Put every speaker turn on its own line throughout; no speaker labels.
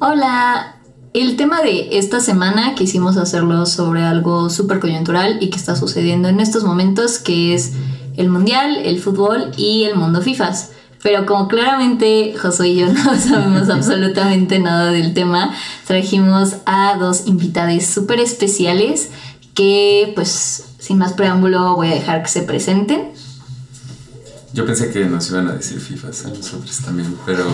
Hola, el tema de esta semana quisimos hacerlo sobre algo súper coyuntural y que está sucediendo en estos momentos, que es el mundial, el fútbol y el mundo FIFAs. Pero como claramente José y yo no sabemos absolutamente nada del tema, trajimos a dos invitados súper especiales que pues sin más preámbulo voy a dejar que se presenten.
Yo pensé que nos iban a decir FIFAs a nosotros también, pero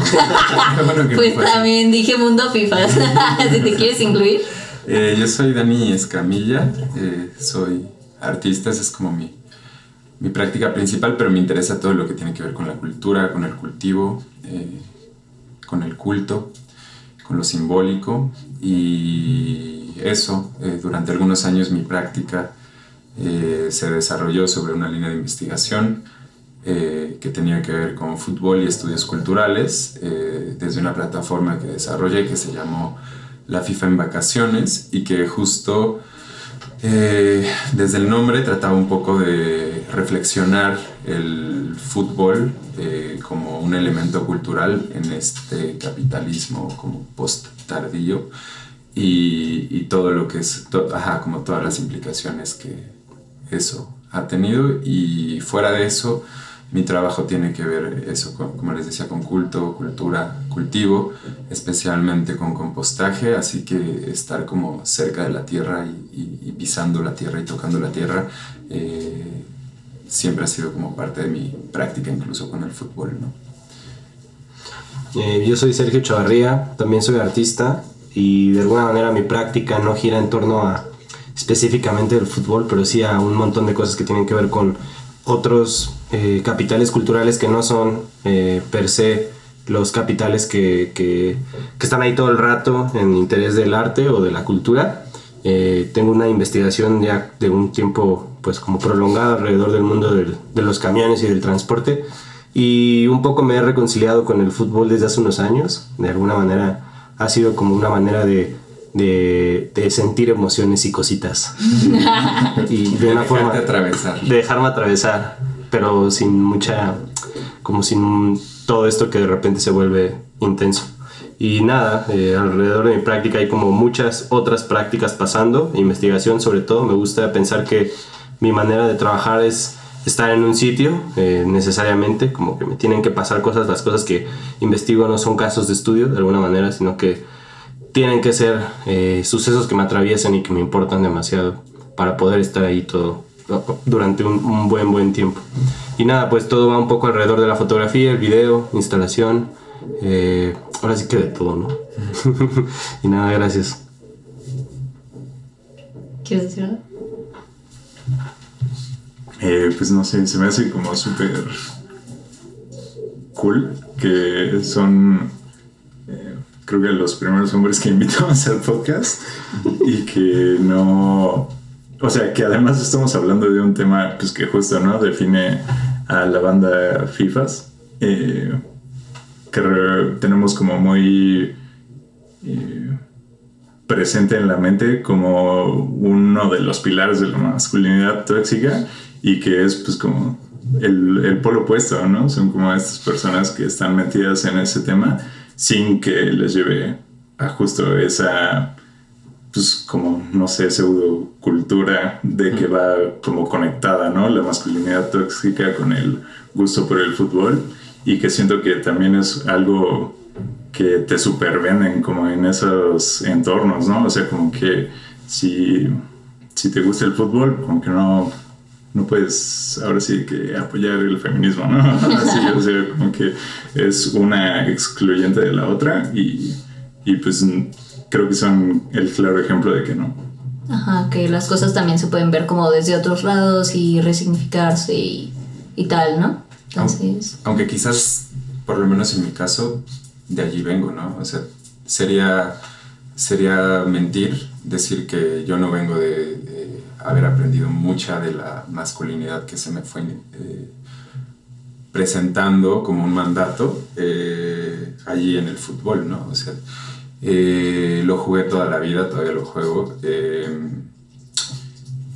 bueno que Pues también dije mundo FIFAs, si te quieres incluir.
Eh, yo soy Dani Escamilla, eh, soy artista, esa es como mi, mi práctica principal, pero me interesa todo lo que tiene que ver con la cultura, con el cultivo, eh, con el culto, con lo simbólico y eso, durante algunos años mi práctica se desarrolló sobre una línea de investigación eh, que tenía que ver con fútbol y estudios culturales eh, desde una plataforma que desarrollé que se llamó La FIFA en Vacaciones y que justo eh, desde el nombre trataba un poco de reflexionar el fútbol como un elemento cultural en este capitalismo como post tardío y, y todo lo que es, ajá, como todas las implicaciones que eso ha tenido. Y fuera de eso mi trabajo tiene que ver eso, como les decía, con culto, cultura, cultivo, especialmente con compostaje, así que estar como cerca de la tierra y, pisando la tierra y tocando la tierra eh, siempre ha sido como parte de mi práctica, incluso con el fútbol.
Eh, yo soy Sergio Chavarría, también soy artista y de alguna manera mi práctica no gira en torno a específicamente el fútbol, pero sí a un montón de cosas que tienen que ver con otros eh, capitales culturales que no son eh, per se los capitales que, que, están ahí todo el rato en interés del arte o de la cultura. Eh, tengo una investigación ya de un tiempo pues como prolongado alrededor del mundo del, de los camiones y del transporte y un poco me he reconciliado con el fútbol desde hace unos años. De alguna manera ha sido como una manera de, de, de sentir emociones y cositas.
y de, una forma... Atravesar.
De dejarme atravesar pero sin mucha, como sin todo esto que de repente se vuelve intenso. Y nada, eh, alrededor de mi práctica hay como muchas otras prácticas pasando, investigación sobre todo. Me gusta pensar que mi manera de trabajar es estar en un sitio eh, necesariamente, como que me tienen que pasar cosas, las cosas que investigo no son casos de estudio de alguna manera, sino que tienen que ser eh, sucesos que me atraviesen y que me importan demasiado para poder estar ahí todo durante un, buen, buen tiempo. Y nada, pues todo va un poco alrededor de la fotografía, el video, instalación. Eh, ahora sí que de todo, ¿no? y nada, gracias.
¿Quieres decir algo?
Eh, pues no sé, se me hace como súper cool que son eh, creo que los primeros hombres que invitamos al podcast y que no o sea, que además estamos hablando de un tema pues, que justo ¿no? define a la banda FIFAs, eh, que tenemos como muy eh, presente en la mente como uno de los pilares de la masculinidad tóxica y que es pues como el, el polo opuesto, ¿no? Son como estas personas que están metidas en ese tema sin que les lleve a justo esa pues como, no sé, pseudo cultura de que va como conectada, ¿no? La masculinidad tóxica con el gusto por el fútbol y que siento que también es algo que te supervenden como en esos entornos, ¿no? O sea, como que si, si te gusta el fútbol, como que no, no puedes ahora sí que apoyar el feminismo, ¿no? Así, o sea, como que es una excluyente de la otra y, y pues creo que son el claro ejemplo de que no.
Ajá, que las cosas también se pueden ver como desde otros lados y resignificarse y, y tal, ¿no?
Entonces... Aunque, quizás, por lo menos en mi caso, de allí vengo, ¿no? O sea, sería, sería mentir decir que yo no vengo de, haber aprendido mucha de la masculinidad que se me fue eh, presentando como un mandato eh, allí en el fútbol, ¿no? O sea, eh, lo jugué toda la vida, todavía lo juego. Eh,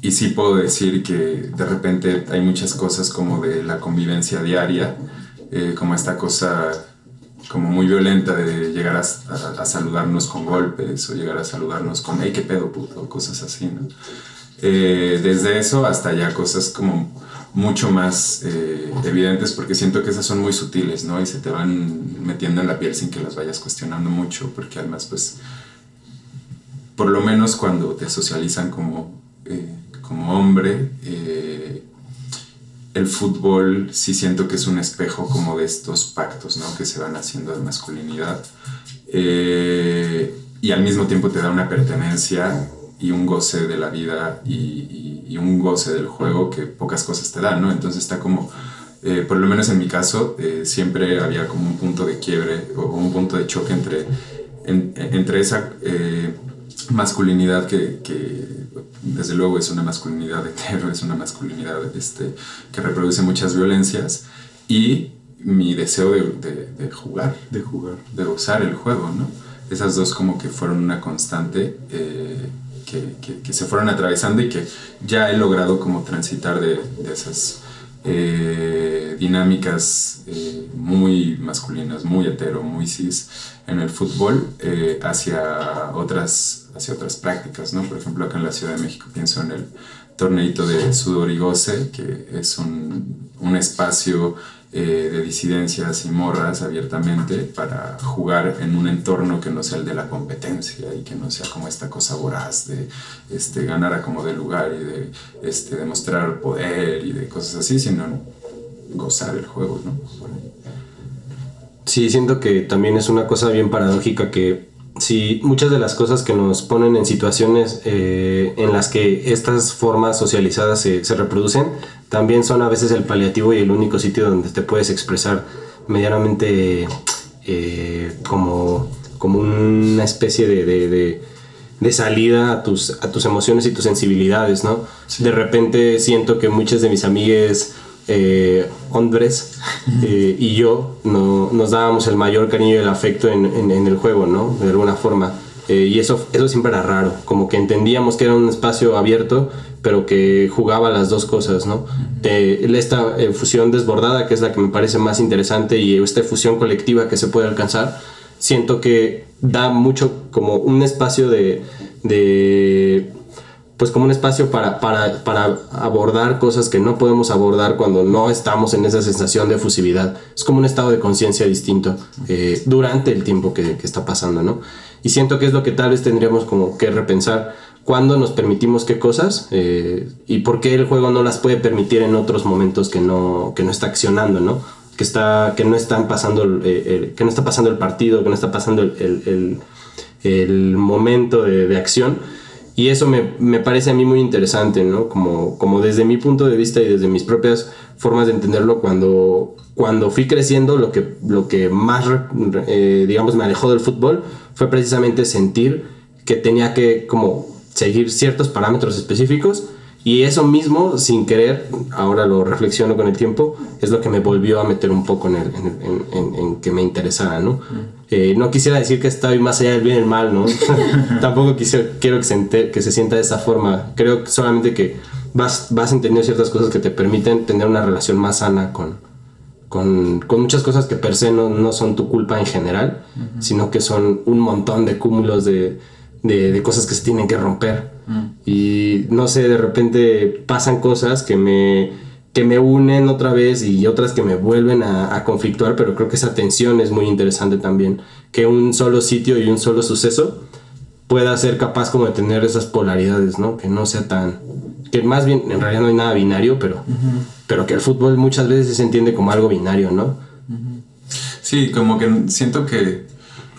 y sí puedo decir que de repente hay muchas cosas como de la convivencia diaria, eh, como esta cosa como muy violenta de llegar a, a, saludarnos con golpes o llegar a saludarnos con, hey, qué pedo, puto, cosas así, ¿no? Eh, desde eso hasta ya cosas como mucho más eh, evidentes porque siento que esas son muy sutiles, ¿no? Y se te van metiendo en la piel sin que las vayas cuestionando mucho, porque además, pues, por lo menos cuando te socializan como, eh, como hombre, el fútbol sí siento que es un espejo como de estos pactos, ¿no? Que se van haciendo de masculinidad. y al mismo tiempo te da una pertenencia y un goce de la vida y, y, un goce del juego que pocas cosas te dan, ¿no? Entonces está como, eh, por lo menos en mi caso, eh, siempre había como un punto de quiebre o un punto de choque entre, entre esa eh, masculinidad que, que, desde luego es una masculinidad hetero, es una masculinidad este, que reproduce muchas violencias y mi deseo de, de, de jugar,
de jugar,
de gozar el juego, ¿no? Esas dos como que fueron una constante que, se fueron atravesando y que ya he logrado como transitar de, esas eh, dinámicas eh, muy masculinas, muy hetero, muy cis en el fútbol eh, hacia, otras, hacia otras prácticas, ¿no? Por ejemplo, acá en la Ciudad de México pienso en el torneito de sudor y goce, que es un, un espacio eh, de disidencias y morras abiertamente para jugar en un entorno que no sea el de la competencia y que no sea como esta cosa voraz de este, ganar a como de lugar y de este, demostrar poder y de cosas así, sino gozar el juego, ¿no?
Sí, siento que también es una cosa bien paradójica que si muchas de las cosas que nos ponen en situaciones eh, en las que estas formas socializadas se, se, reproducen, también son a veces el paliativo y el único sitio donde te puedes expresar medianamente eh, como, como una especie de, de, de, salida a tus, a tus emociones y tus sensibilidades, ¿no? De repente siento que muchas de mis amigas eh, hombres eh, y yo no, nos dábamos el mayor cariño y el afecto en, en, el juego, ¿no? De alguna forma. Eh, y eso, eso siempre era raro, como que entendíamos que era un espacio abierto, pero que jugaba las dos cosas, ¿no? esta fusión desbordada, que es la que me parece más interesante, y esta fusión colectiva que se puede alcanzar, siento que da mucho como un espacio de, de pues como un espacio para, para, para, abordar cosas que no podemos abordar cuando no estamos en esa sensación de efusividad. Es como un estado de conciencia distinto eh, durante el tiempo que, está pasando, ¿no? Y siento que es lo que tal vez tendríamos como que repensar cuándo nos permitimos qué cosas eh, y por qué el juego no las puede permitir en otros momentos que no, que no está accionando, ¿no? Que, está, que, no están pasando eh, que no está pasando el partido, que no está pasando el, el, momento de acción y eso me, me, parece a mí muy interesante, ¿no? Como, como desde mi punto de vista y desde mis propias formas de entenderlo, cuando, cuando fui creciendo, lo que, lo que más, eh, digamos, me alejó del fútbol fue precisamente sentir que tenía que como seguir ciertos parámetros específicos y eso mismo, sin querer, ahora lo reflexiono con el tiempo, es lo que me volvió a meter un poco en, el, en, en, que me interesara, ¿no? Eh, no quisiera decir que estoy más allá del bien y el mal, ¿no? Tampoco quisiera, quiero que se, que se sienta de esa forma. Creo solamente que vas, vas entendiendo ciertas cosas que te permiten tener una relación más sana con, con, con muchas cosas que per se no, no son tu culpa en general, sino que son un montón de cúmulos de de, de, cosas que se tienen que romper. Mm. Y no sé, de repente pasan cosas que me, que me unen otra vez y otras que me vuelven a, a, conflictuar, pero creo que esa tensión es muy interesante también. Que un solo sitio y un solo suceso pueda ser capaz como de tener esas polaridades, ¿no? Que no sea tan... Que más bien, en realidad no hay nada binario, pero, pero que el fútbol muchas veces se entiende como algo binario, ¿no?
Sí, como que siento que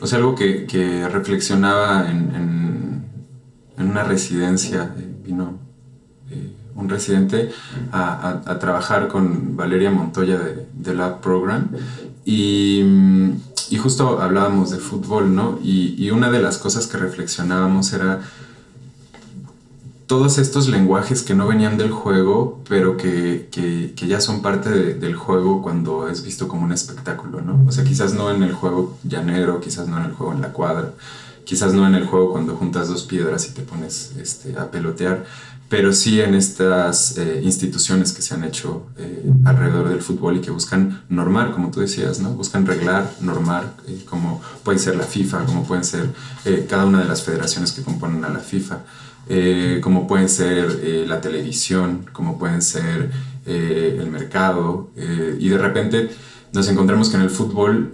o sea, algo que, que reflexionaba en, en, una residencia, eh, vino eh, un residente a, a, a, trabajar con Valeria Montoya de, de Lab Program y, y, justo hablábamos de fútbol, ¿no? Y, y una de las cosas que reflexionábamos era todos estos lenguajes que no venían del juego, pero que, que, que ya son parte de, del juego cuando es visto como un espectáculo, ¿no? O sea, quizás no en el juego llanero, quizás no en el juego en la cuadra, quizás no en el juego cuando juntas dos piedras y te pones este, a pelotear, pero sí en estas eh, instituciones que se han hecho eh, alrededor del fútbol y que buscan normar, como tú decías, ¿no? Buscan reglar, normar, eh, como puede ser la FIFA, como pueden ser cada una de las federaciones que componen a la FIFA, como pueden ser la televisión, como pueden ser el mercado, y de repente nos encontramos que en el fútbol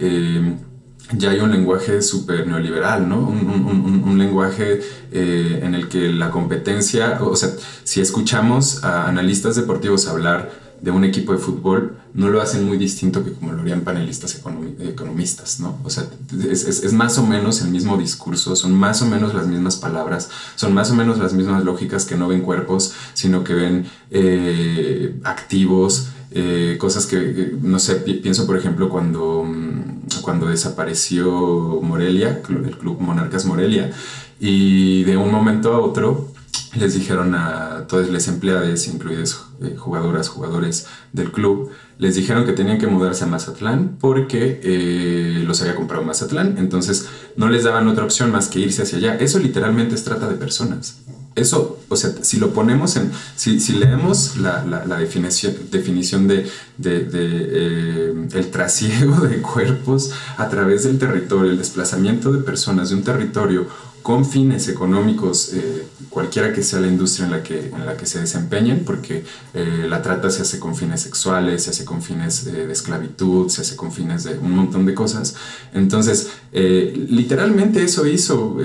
ya hay un lenguaje súper neoliberal, ¿no? Un, lenguaje eh, en el que la competencia, o sea, si escuchamos a analistas deportivos hablar de un equipo de fútbol, no lo hacen muy distinto que como lo harían panelistas economistas, ¿no? O sea, es, más o menos el mismo discurso, son más o menos las mismas palabras, son más o menos las mismas lógicas que no ven cuerpos, sino que ven eh, activos, eh, cosas que, no sé, pienso por ejemplo cuando, mm, cuando desapareció Morelia, el Club Monarcas Morelia, y de un momento a otro les dijeron a todos los empleados, incluidos eh, jugadoras, jugadores del club, les dijeron que tenían que mudarse a Mazatlán porque eh, los había comprado Mazatlán, entonces no les daban otra opción más que irse hacia allá. Eso literalmente es trata de personas eso, o sea, si lo ponemos en, si, leemos la, definición, definición de, eh, el trasiego de cuerpos a través del territorio, el desplazamiento de personas de un territorio con fines económicos, eh, cualquiera que sea la industria en la que, en la que se desempeñen, porque eh, la trata se hace con fines sexuales, se hace con fines de esclavitud, se hace con fines de un montón de cosas. Entonces, literalmente eso hizo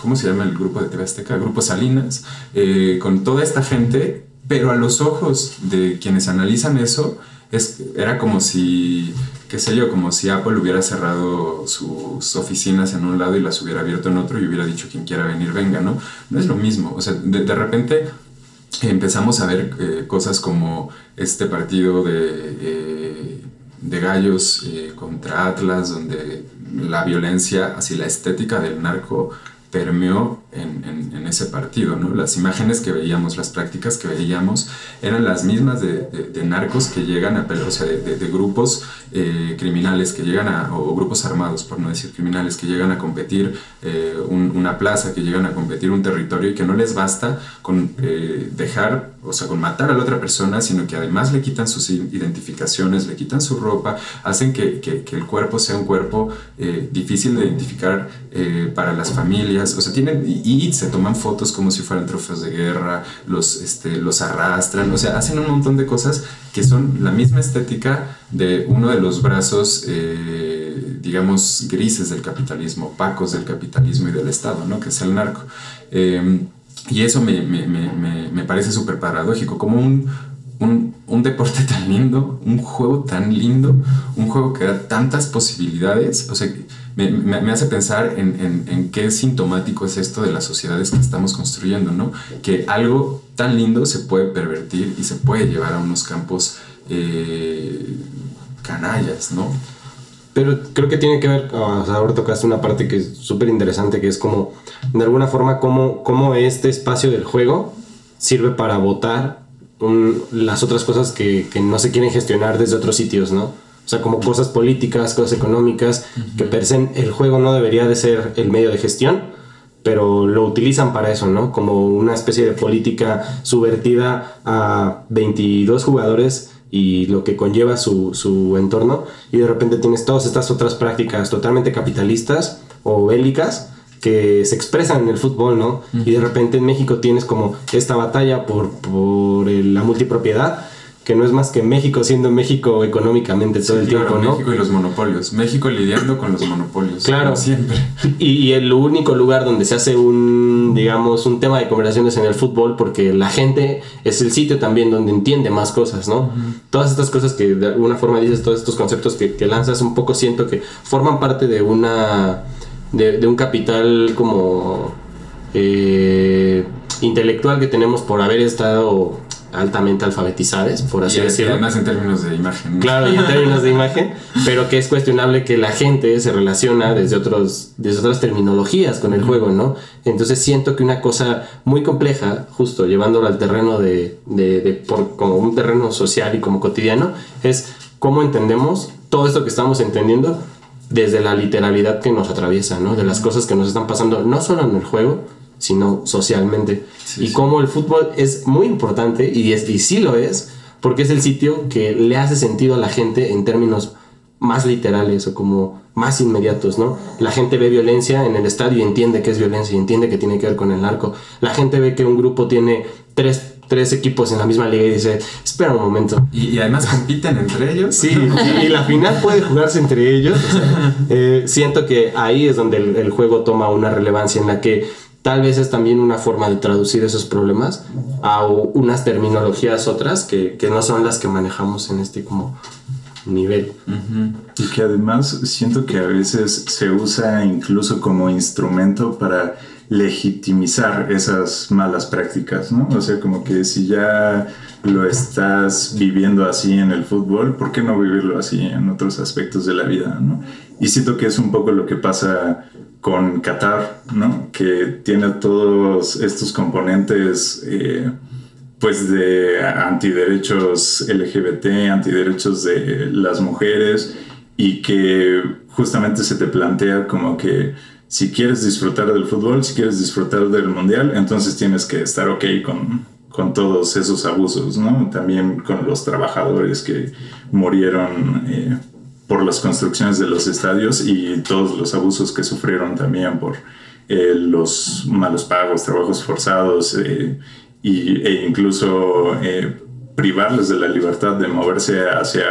¿cómo se llama el grupo de TV Azteca? Grupo Salinas, eh, con toda esta gente, pero a los ojos de quienes analizan eso, es, era como si, qué sé yo, como si Apple hubiera cerrado sus oficinas en un lado y las hubiera abierto en otro y hubiera dicho quien quiera venir, venga, ¿no? No es lo mismo, o sea, de, repente empezamos a ver eh, cosas como este partido de, eh, de gallos contra Atlas, donde la violencia, así la estética del narco permeó en, en, ese partido, ¿no? Las imágenes que veíamos, las prácticas que veíamos, eran las mismas de, de, narcos que llegan a, o sea, de, de grupos eh, criminales que llegan a, o grupos armados, por no decir criminales, que llegan a competir eh, una plaza, que llegan a competir un territorio y que no les basta con eh, dejar, o sea, con matar a la otra persona, sino que además le quitan sus identificaciones, le quitan su ropa, hacen que, que, que el cuerpo sea un cuerpo difícil de identificar para las familias, o sea, tienen, y, se toman fotos como si fueran trofeos de guerra, los, este, los arrastran, o sea, hacen un montón de cosas que son la misma estética de uno de los brazos, eh, digamos, grises del capitalismo, opacos del capitalismo y del Estado, ¿no? que es el narco. Eh, y eso me, me, me, me parece súper paradójico, como un, un, un, deporte tan lindo, un juego tan lindo, un juego que da tantas posibilidades, o sea, me, me hace pensar en, en, en, qué sintomático es esto de las sociedades que estamos construyendo, ¿no? Que algo tan lindo se puede pervertir y se puede llevar a unos campos eh, canallas, ¿no?
Pero creo que tiene que ver, o sea, ahora tocaste una parte que es súper interesante, que es como, de alguna forma, cómo, cómo este espacio del juego sirve para votar las otras cosas que, que, no se quieren gestionar desde otros sitios, ¿no? O sea, como cosas políticas, cosas económicas, que per se el juego no debería de ser el medio de gestión, pero lo utilizan para eso, ¿no? Como una especie de política subvertida a 22 jugadores y lo que conlleva su, su, entorno y de repente tienes todas estas otras prácticas totalmente capitalistas o bélicas que se expresan en el fútbol, ¿no? Y de repente en México tienes como esta batalla por, por la multipropiedad que no es más que México siendo México económicamente todo el tiempo, ¿no?
México y los monopolios. México lidiando con los monopolios. Claro. Siempre.
Y, el único lugar donde se hace un, digamos, un tema de conversaciones en el fútbol, porque la gente es el sitio también donde entiende más cosas, ¿no? Todas estas cosas que de alguna forma dices, todos estos conceptos que, que lanzas, un poco siento que forman parte de una, de, de un capital como eh, intelectual que tenemos por haber estado altamente alfabetizadas, por así decirlo.
Además en términos de imagen.
Claro, y en términos de imagen, pero que es cuestionable que la gente se relaciona desde, otros, desde otras terminologías con el juego, ¿no? Entonces siento que una cosa muy compleja, justo llevándolo al terreno de, de, de por, como un terreno social y como cotidiano, es cómo entendemos todo esto que estamos entendiendo desde la literalidad que nos atraviesa, ¿no? De las cosas que nos están pasando, no solo en el juego, sino socialmente.
Sí,
y
sí.
cómo el fútbol es muy importante, y, es, y sí lo es, porque es el sitio que le hace sentido a la gente en términos más literales o como más inmediatos, ¿no? La gente ve violencia en el estadio y entiende que es violencia y entiende que tiene que ver con el narco. La gente ve que un grupo tiene tres, tres equipos en la misma liga y dice, espera un momento.
Y, y además compiten entre ellos.
Sí, y la final puede jugarse entre ellos. o sea, eh, siento que ahí es donde el, el juego toma una relevancia en la que tal vez es también una forma de traducir esos problemas a unas terminologías otras que, que no son las que manejamos en este como nivel.
Y que además siento que a veces se usa incluso como instrumento para legitimizar esas malas prácticas, ¿no? O sea, como que si ya lo estás viviendo así en el fútbol, ¿por qué no vivirlo así en otros aspectos de la vida, ¿no? Y siento que es un poco lo que pasa con Qatar, ¿no? Que tiene todos estos componentes... eh, pues de antiderechos LGBT, antiderechos de las mujeres y que justamente se te plantea como que si quieres disfrutar del fútbol, si quieres disfrutar del mundial, entonces tienes que estar ok con, con todos esos abusos, ¿no? También con los trabajadores que murieron eh, por las construcciones de los estadios y todos los abusos que sufrieron también por eh, los malos pagos, trabajos forzados eh, y, e incluso privarles de la libertad de moverse hacia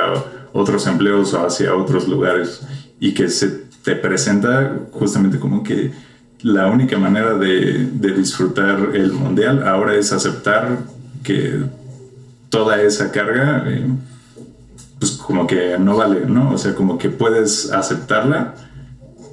otros empleos o hacia otros lugares y que se te presenta justamente como que la única manera de, de disfrutar el mundial ahora es aceptar que toda esa carga eh, pues como que no vale, ¿no? O sea, como que puedes aceptarla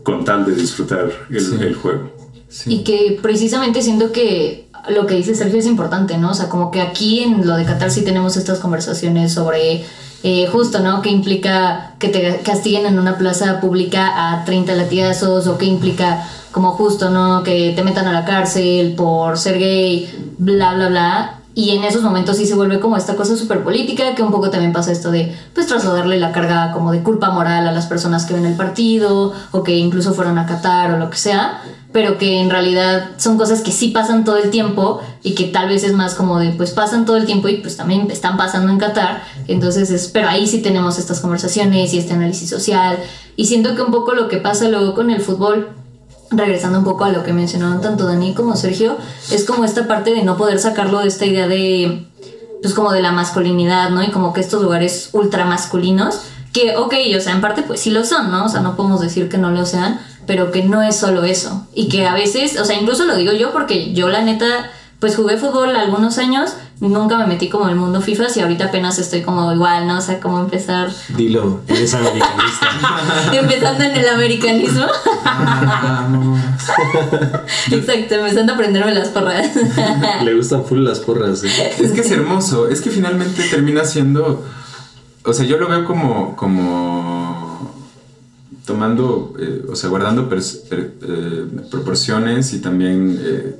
con tal de disfrutar el,
Sí.
el juego.
Sí.
Y que precisamente siento que lo que dice Sergio es importante, ¿no? O sea, como que aquí en lo de Qatar sí tenemos estas conversaciones sobre eh, justo, ¿no? Que implica que te castiguen en una plaza pública a 30 latigazos o que implica como justo, ¿no? Que te metan a la cárcel por ser gay, bla, bla, bla. Y en esos momentos sí se vuelve como esta cosa súper política, que un poco también pasa esto de, pues, trasladarle la carga como de culpa moral a las personas que ven el partido, o que incluso fueron a Qatar o lo que sea, pero que en realidad son cosas que sí pasan todo el tiempo y que tal vez es más como de, pues, pasan todo el tiempo y pues también están pasando en Qatar, entonces es, pero ahí sí tenemos estas conversaciones y este análisis social, y siento que un poco lo que pasa luego con el fútbol regresando un poco a lo que mencionaban tanto Dani como Sergio, es como esta parte de no poder sacarlo de esta idea de, pues como de la masculinidad, ¿no? Y como que estos lugares ultra masculinos, que, ok, o sea, en parte pues sí lo son, ¿no? O sea, no podemos decir que no lo sean, pero que no es solo eso. Y que a veces, o sea, incluso lo digo yo porque yo la neta, pues jugué fútbol algunos años, nunca me metí como en el mundo FIFA y ahorita apenas estoy como igual, ¿no? O sea, como empezar,
Dilo, eres americanista.
empezando en el americanismo.
Vamos.
Exacto, empezando a aprenderme las porras.
Le gustan full las porras. ¿eh?
Es que es hermoso, es que finalmente termina siendo, o sea, yo lo veo como, como tomando, eh, o sea, guardando eh, proporciones y también eh,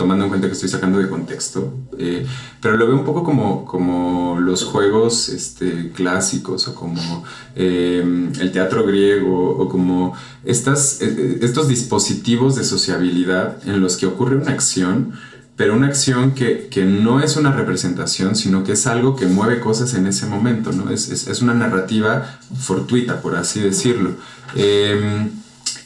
tomando en cuenta que estoy sacando de contexto, eh, pero lo veo un poco como, como los juegos este, clásicos o como eh, el teatro griego o como estas, eh, estos dispositivos de sociabilidad en los que ocurre una acción pero una acción que, que no es una representación, sino que es algo que mueve cosas en ese momento, ¿no? Es, es, una narrativa fortuita, por así decirlo.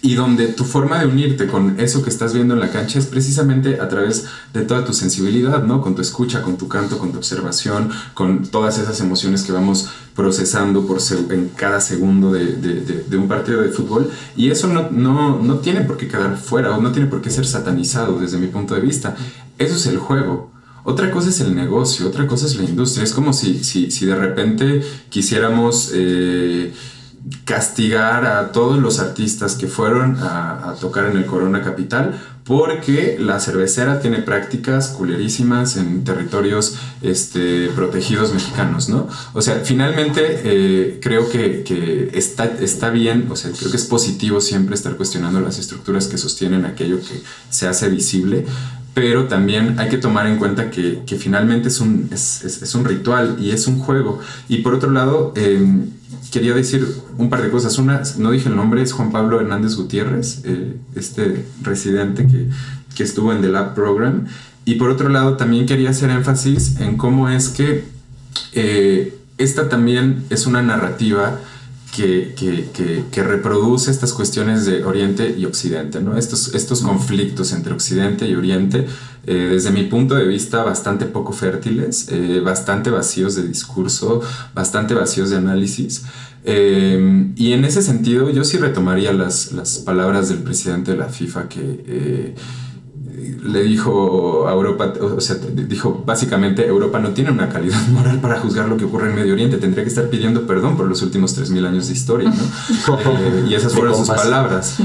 Y donde tu forma de unirte con eso que estás viendo en la cancha es precisamente a través de toda tu sensibilidad, ¿no? Con tu escucha, con tu canto, con tu observación, con todas esas emociones que vamos procesando por en cada segundo de, de- de- de un partido de fútbol. Y eso no, no, no tiene por qué quedar fuera o no tiene por qué ser satanizado desde mi punto de vista. Eso es el juego. Otra cosa es el negocio, otra cosa es la industria. Es como si, si, si de repente quisiéramos eh, castigar a todos los artistas que fueron a, a tocar en el Corona Capital porque la cervecera tiene prácticas culerísimas en territorios este, protegidos mexicanos, ¿no? O sea, finalmente eh, creo que, que está, está bien, o sea, creo que es positivo siempre estar cuestionando las estructuras que sostienen aquello que se hace visible, pero también hay que tomar en cuenta que, que finalmente es un, es, es- es un ritual y es un juego. Y por otro lado, eh, quería decir un par de cosas. Una, no dije el nombre, es Juan Pablo Hernández Gutiérrez, eh, este residente que, que estuvo en The Lab Program. Y por otro lado, también quería hacer énfasis en cómo es que eh, esta también es una narrativa que, que, que, reproduce estas cuestiones de Oriente y Occidente, ¿no? estos, estos conflictos entre Occidente y Oriente, eh, desde mi punto de vista, bastante poco fértiles, eh, bastante vacíos de discurso, bastante vacíos de análisis. y en ese sentido, yo sí retomaría las, las palabras del presidente de la FIFA que le dijo a Europa, o sea, dijo básicamente Europa no tiene una calidad moral para juzgar lo que ocurre en Medio Oriente, tendría que estar pidiendo perdón por los últimos 3.000 años de historia, ¿no? Eh, y esas fueron sus palabras.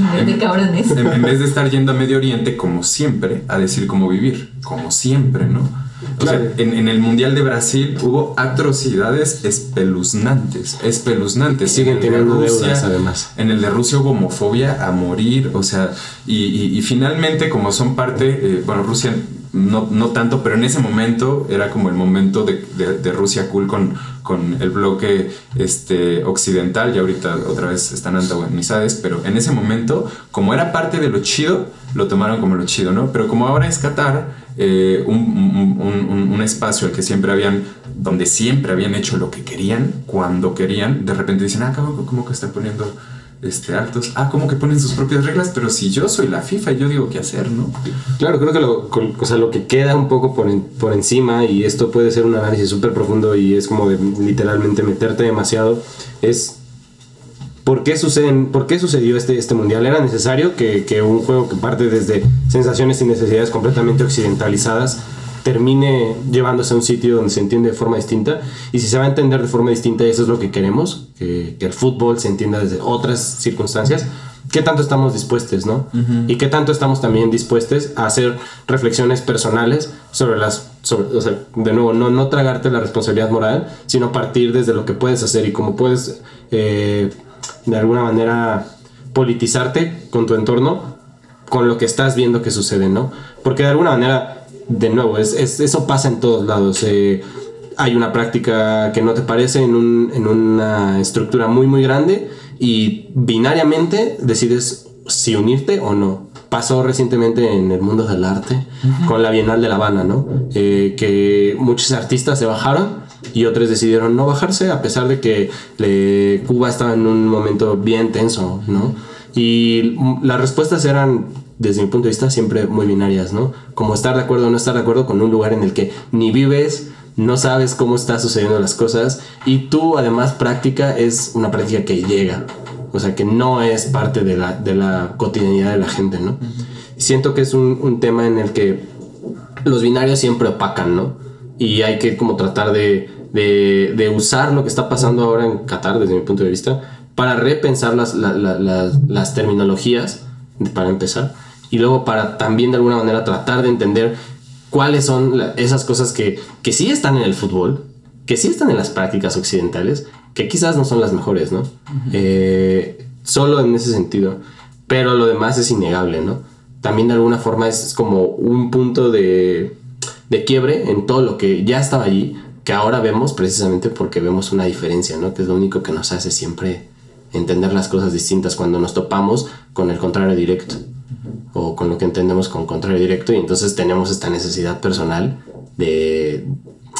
En, en, vez de estar yendo a Medio Oriente como siempre, a decir cómo vivir, como siempre, ¿no? O sea, en, el Mundial de Brasil hubo atrocidades espeluznantes, espeluznantes.
Siguen teniendo deudas además.
En el de Rusia hubo homofobia a morir, o sea, y, finalmente como son parte, eh, bueno, Rusia no, no, tanto, pero en ese momento era como el momento de, de, Rusia cool con, con, el bloque este, occidental, y ahorita otra vez están antagonizadas, pero en ese momento, como era parte de lo chido, lo tomaron como lo chido, ¿no? Pero como ahora es Qatar, eh, un, un, un, espacio al que siempre habían, donde siempre habían hecho lo que querían, cuando querían, de repente dicen, ah, ¿cómo, cómo que están poniendo este, actos. Ah, como que ponen sus propias reglas, pero si yo soy la FIFA, yo digo qué hacer, ¿no?
Claro, creo que lo, o sea, lo que queda un poco por, por encima, y esto puede ser un análisis súper profundo y es como de literalmente meterte demasiado, es ¿Por qué, suceden, ¿Por qué sucedió este, este mundial? ¿Era necesario que, que un juego que parte desde sensaciones y necesidades completamente occidentalizadas termine llevándose a un sitio donde se entiende de forma distinta. Y si se va a entender de forma distinta, eso es lo que queremos, que, el fútbol se entienda desde otras circunstancias. ¿Qué tanto estamos dispuestos, no? Y qué tanto estamos también dispuestos a hacer reflexiones personales sobre las, sobre, o sea, de nuevo, no, no tragarte la responsabilidad moral, sino partir desde lo que puedes hacer y cómo puedes, eh, de alguna manera, politizarte con tu entorno, con lo que estás viendo que sucede, ¿no? Porque de alguna manera de nuevo, es, eso pasa en todos lados. Eh, hay una práctica que no te parece en, una estructura muy, muy grande y binariamente decides si unirte o no. Pasó recientemente en el mundo del arte con la Bienal de La Habana, ¿no? Eh, que muchos artistas se bajaron y otros decidieron no bajarse a pesar de que Cuba estaba en un momento bien tenso, ¿no? Y las respuestas eran desde mi punto de vista, siempre muy binarias, ¿no? Como estar de acuerdo o no estar de acuerdo con un lugar en el que ni vives, no sabes cómo están sucediendo las cosas y tú además práctica es una práctica que llega, o sea, que no es parte de la, de la cotidianidad de la gente, ¿no? Siento que es un, un, tema en el que los binarios siempre opacan, ¿no? Y hay que como tratar de, de, de usar lo que está pasando ahora en Qatar, desde mi punto de vista, para repensar las, las, las terminologías, para empezar, y luego para también de alguna manera tratar de entender cuáles son esas cosas que, que sí están en el fútbol, que sí están en las prácticas occidentales, que quizás no son las mejores, ¿no? Eh, solo en ese sentido, pero lo demás es innegable, ¿no? También de alguna forma es como un punto de, de quiebre en todo lo que ya estaba allí, que ahora vemos precisamente porque vemos una diferencia, ¿no? Que es lo único que nos hace siempre entender las cosas distintas cuando nos topamos con el contrario directo o con lo que entendemos con contrario directo y entonces tenemos esta necesidad personal de,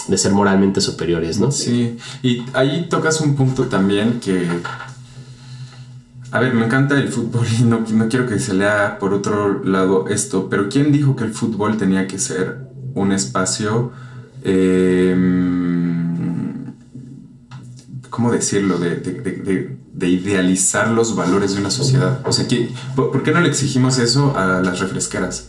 de ser moralmente superiores, ¿no?
Sí, y ahí tocas un punto también que... A ver, me encanta el fútbol y no, no quiero que se lea por otro lado esto, pero ¿quién dijo que el fútbol tenía que ser un espacio... Eh, ¿Cómo decirlo? de, de de idealizar los valores de una sociedad. O sea, ¿por, qué no le exigimos eso a las refresqueras?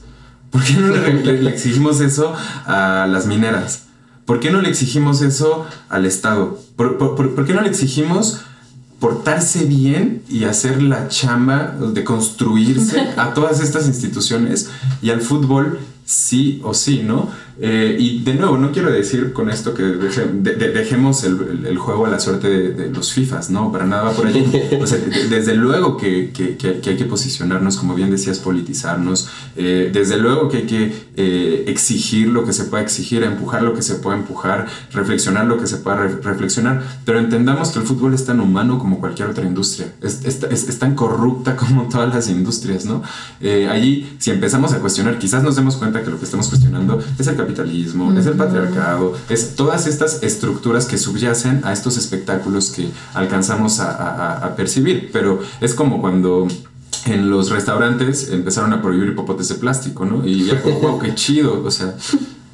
¿Por qué no le, exigimos eso a las mineras? ¿Por qué no le exigimos eso al Estado? ¿Por, qué no le exigimos portarse bien y hacer la chamba de construirse a todas estas instituciones y al fútbol sí o sí, ¿no? Eh, y de nuevo, no quiero decir con esto que deje- de- de- dejemos el, juego a la suerte de, los FIFAs, ¿no? Para nada va por allí. Desde luego que, hay que posicionarnos, como bien decías, politizarnos. Eh, desde luego que hay que eh, exigir lo que se pueda exigir, empujar lo que se pueda empujar, reflexionar lo que se pueda re- reflexionar. Pero entendamos que el fútbol es tan humano como cualquier otra industria. Es, es- tan corrupta como todas las industrias, ¿no? Allí, si empezamos a cuestionar, quizás nos demos cuenta que lo que estamos cuestionando es el capitalismo, es el patriarcado, es todas estas estructuras que subyacen a estos espectáculos que alcanzamos a, a- a- a percibir. Pero es como cuando en los restaurantes empezaron a prohibir hipopotes de plástico, ¿no? Y ya como, wow, qué chido, o sea.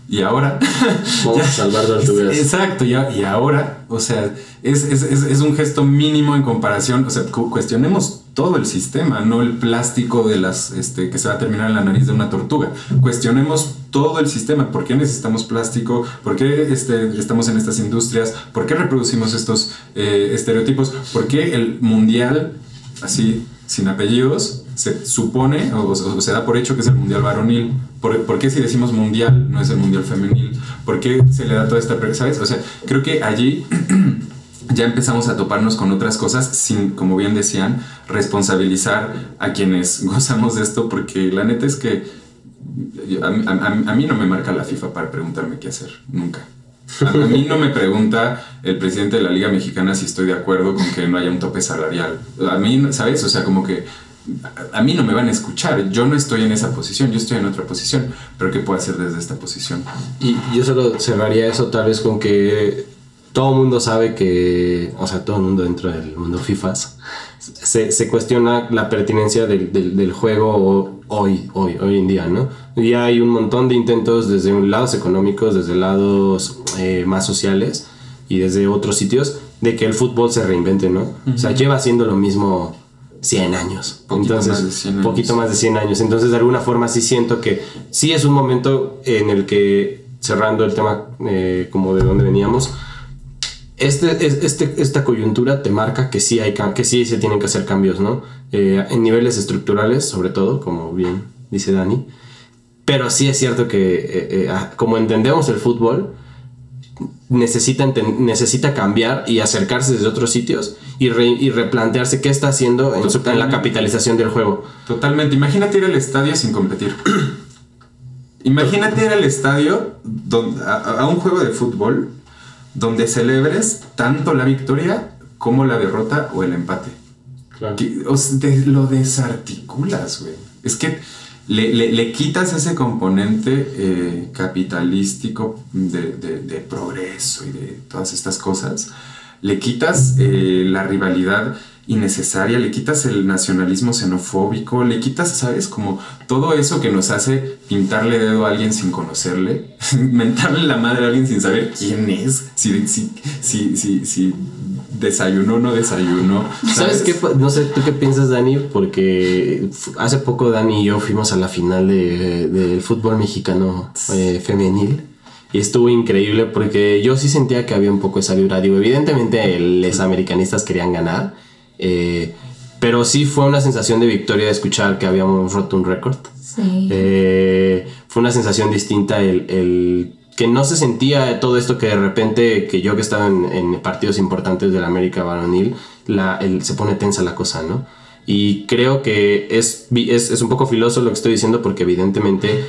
Y ahora.
Vamos a salvar tortugas.
Exacto, y, a- y ahora, o sea, es, es- es- es un gesto mínimo en comparación, o sea, cu- cuestionemos todo el sistema, no el plástico de las, este, que se va a terminar en la nariz de una tortuga. Cuestionemos todo el sistema, ¿por qué necesitamos plástico? ¿Por qué este, estamos en estas industrias? ¿Por qué reproducimos estos eh, estereotipos? ¿Por qué el mundial, así, sin apellidos, se supone o, o se da por hecho que es el mundial varonil? ¿Por, por qué si decimos mundial no es el mundial femenil? ¿Por qué se le da toda esta... ¿Sabes? O sea, creo que allí ya empezamos a toparnos con otras cosas sin, como bien decían, responsabilizar a quienes gozamos de esto, porque la neta es que a, mí- no me marca la FIFA para preguntarme qué hacer, nunca. A, a mí no me pregunta el presidente de la Liga Mexicana si estoy de acuerdo con que no haya un tope salarial. A mí, ¿sabes? O sea, como que a mí no me van a escuchar. Yo no estoy en esa posición, yo estoy en otra posición. Pero ¿qué puedo hacer desde esta posición?
Y yo solo cerraría eso tal vez con que todo el mundo sabe que, o sea, todo el mundo dentro del mundo FIFAs, se, se cuestiona la pertinencia del, del- del juego hoy, hoy, hoy en día, ¿no? Ya hay un montón de intentos desde lados económicos, desde lados eh, más sociales y desde otros sitios de que el fútbol se reinvente, ¿no? O sea, lleva haciendo lo mismo 100 años.
Poquito
Entonces,
más de 100 años.
poquito más de 100 años. Entonces, de alguna forma sí siento que sí es un momento en el que, cerrando el tema eh, como de dónde veníamos, este, es- este, esta coyuntura te marca que sí, hay, que sí se tienen que hacer cambios, ¿no? Eh, en niveles estructurales, sobre todo, como bien dice Dani. Pero sí es cierto que, eh, eh, ah, como entendemos el fútbol, necesita, necesita cambiar y acercarse desde otros sitios y, re- y replantearse qué está haciendo en, su- en la capitalización del juego.
Totalmente. Imagínate ir al estadio sin competir. Imagínate ir al estadio donde- a, a un juego de fútbol donde celebres tanto la victoria como la derrota o el empate. Que, o sea, te lo desarticulas, güey. Es que le, le- le quitas ese componente eh, capitalístico de, de- de progreso y de todas estas cosas. Le quitas eh, la rivalidad innecesaria, le quitas el nacionalismo xenofóbico, le quitas, ¿sabes? Como todo eso que nos hace pintarle dedo a alguien sin conocerle, mentarle la madre a alguien sin saber quién es, si, si, si, si, si desayunó o no desayunó.
¿Sabes qué? No sé, ¿tú qué piensas, Dani? Porque hace poco Dani y yo fuimos a la final de- del fútbol mexicano eh, femenil. Y estuvo increíble porque yo sí sentía que había un poco esa vibra. Digo, evidentemente los americanistas querían ganar. Eh, pero sí fue una sensación de victoria escuchar que habíamos roto un récord.
Sí.
Eh, fue una sensación distinta el, el que no se sentía todo esto que de repente, que yo que estaba en, en partidos importantes de la América varonil, la, el- se pone tensa la cosa, ¿no? Y creo que es, es, es un poco filoso lo que estoy diciendo porque evidentemente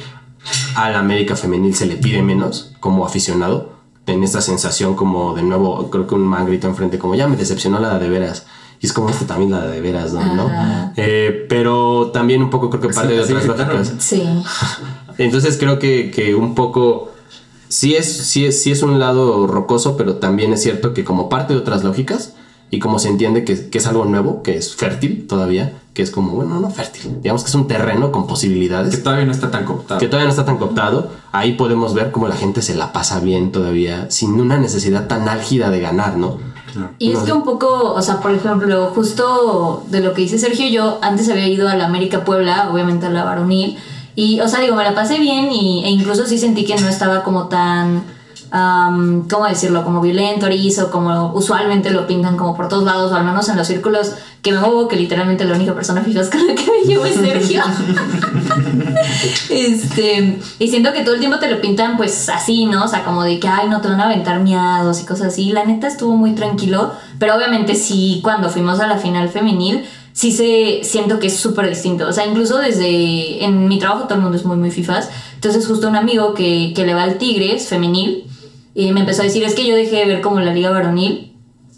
a la América femenil se le pide menos como aficionado. En esta sensación como de nuevo, creo que un man grita enfrente como ya me decepcionó la de veras. Y es como este también la de veras, ¿no? ¿no? Eh, pero también un poco creo que parte de
así
otras
gritaron.
lógicas.
Sí.
Entonces creo que, que un poco sí es, sí, es, sí es un lado rocoso, pero también es cierto que como parte de otras lógicas y como se entiende que, que es algo nuevo, que es fértil todavía, que es como, bueno, no fértil, digamos que es un terreno con posibilidades
Que todavía no está tan cooptado.
que todavía no está tan cooptado, ahí podemos ver cómo la gente se la pasa bien todavía, sin una necesidad tan álgida de ganar, ¿no?
Y es que un poco, o sea, por ejemplo, justo de lo que dice Sergio, yo antes había ido a la América Puebla, obviamente a la varonil, y, o sea, digo, me la pasé bien y, e incluso sí sentí que no estaba como tan, am, ¿cómo decirlo? Como violento, erizo, como usualmente lo pintan como por todos lados, o al menos en los círculos que me muevo, que literalmente la única persona fija con la que me llevo es Sergio. este, y siento que todo el tiempo te lo pintan pues así, ¿no? O sea, como de que, ay, no te van a aventar miados y cosas así. La neta estuvo muy tranquilo, pero obviamente sí, cuando fuimos a la final femenil, sí se siento que es súper distinto. O sea, incluso desde en mi trabajo todo el mundo es muy, muy fifas. Entonces justo un amigo que, que le va al Tigres femenil y me empezó a decir, es que yo dejé de ver como la liga varonil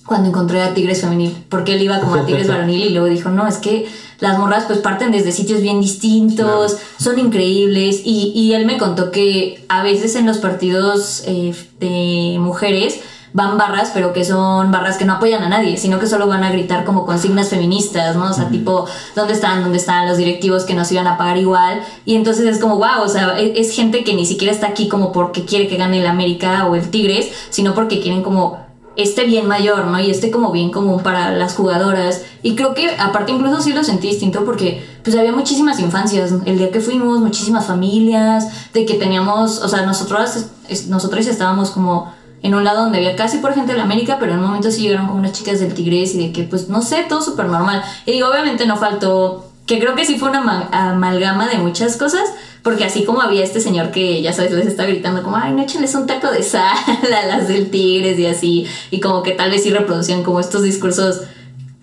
cuando encontré a Tigres femenil, porque él iba como a Tigres varonil y luego dijo, no, es que las morras pues parten desde sitios bien distintos, son increíbles y, y, él me contó que a veces en los partidos eh, de mujeres van barras, pero que son barras que no apoyan a nadie, sino que solo van a gritar como consignas feministas, ¿no? O sea, tipo, ¿dónde están? ¿Dónde están los directivos que nos iban a pagar igual? Y entonces es como, wow, o sea, es, es gente que ni siquiera está aquí como porque quiere que gane el América o el Tigres, sino porque quieren como este bien mayor, ¿no? Y este como bien común para las jugadoras. Y creo que aparte incluso sí lo sentí distinto porque pues había muchísimas infancias. El día que fuimos, muchísimas familias, de que teníamos, o sea, nosotros, nosotros estábamos como en un lado donde había casi por gente de la América, pero en un momento sí llegaron como unas chicas del Tigres y de que pues no sé, todo súper normal. Y digo, obviamente no faltó, que creo que sí fue una amalgama de muchas cosas, porque así como había este señor que, ya sabes, les está gritando como, ay, no échenles un taco de sal a las del Tigres y así. Y como que tal vez sí reproducían como estos discursos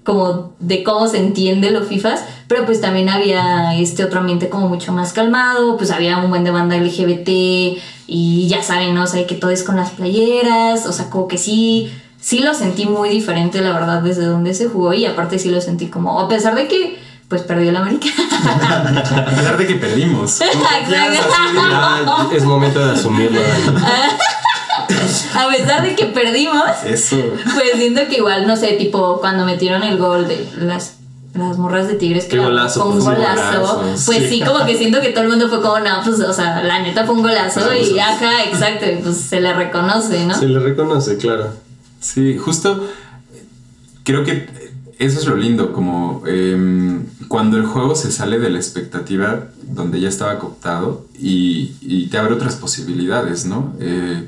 como de cómo se entiende lo FIFAs, pero pues también había este otro ambiente como mucho más calmado, pues había un buen de banda LGBT y ya saben, ¿no? O sea, que todo es con las playeras, o sea, como que sí, sí lo sentí muy diferente, la verdad, desde donde se jugó y aparte sí lo sentí como, a pesar de que pues perdió la América.
a pesar de que perdimos.
es momento de asumirlo.
a pesar de que perdimos,
Eso.
pues siento que igual, no sé, tipo cuando metieron el gol de las las morras de Tigres que
Qué golazo,
fue un
pues, sí,
golazo,
golazo,
pues
sí.
sí, como que siento que todo el mundo fue como, no, pues, o sea, la neta fue un golazo
Pues,
y
pues,
ajá, exacto, y pues se le reconoce, ¿no?
Se le reconoce, claro.
Sí, justo creo que eso es lo lindo, como em, cuando el juego se sale de la expectativa donde ya estaba cooptado y, y te abre otras posibilidades, ¿no? Eh,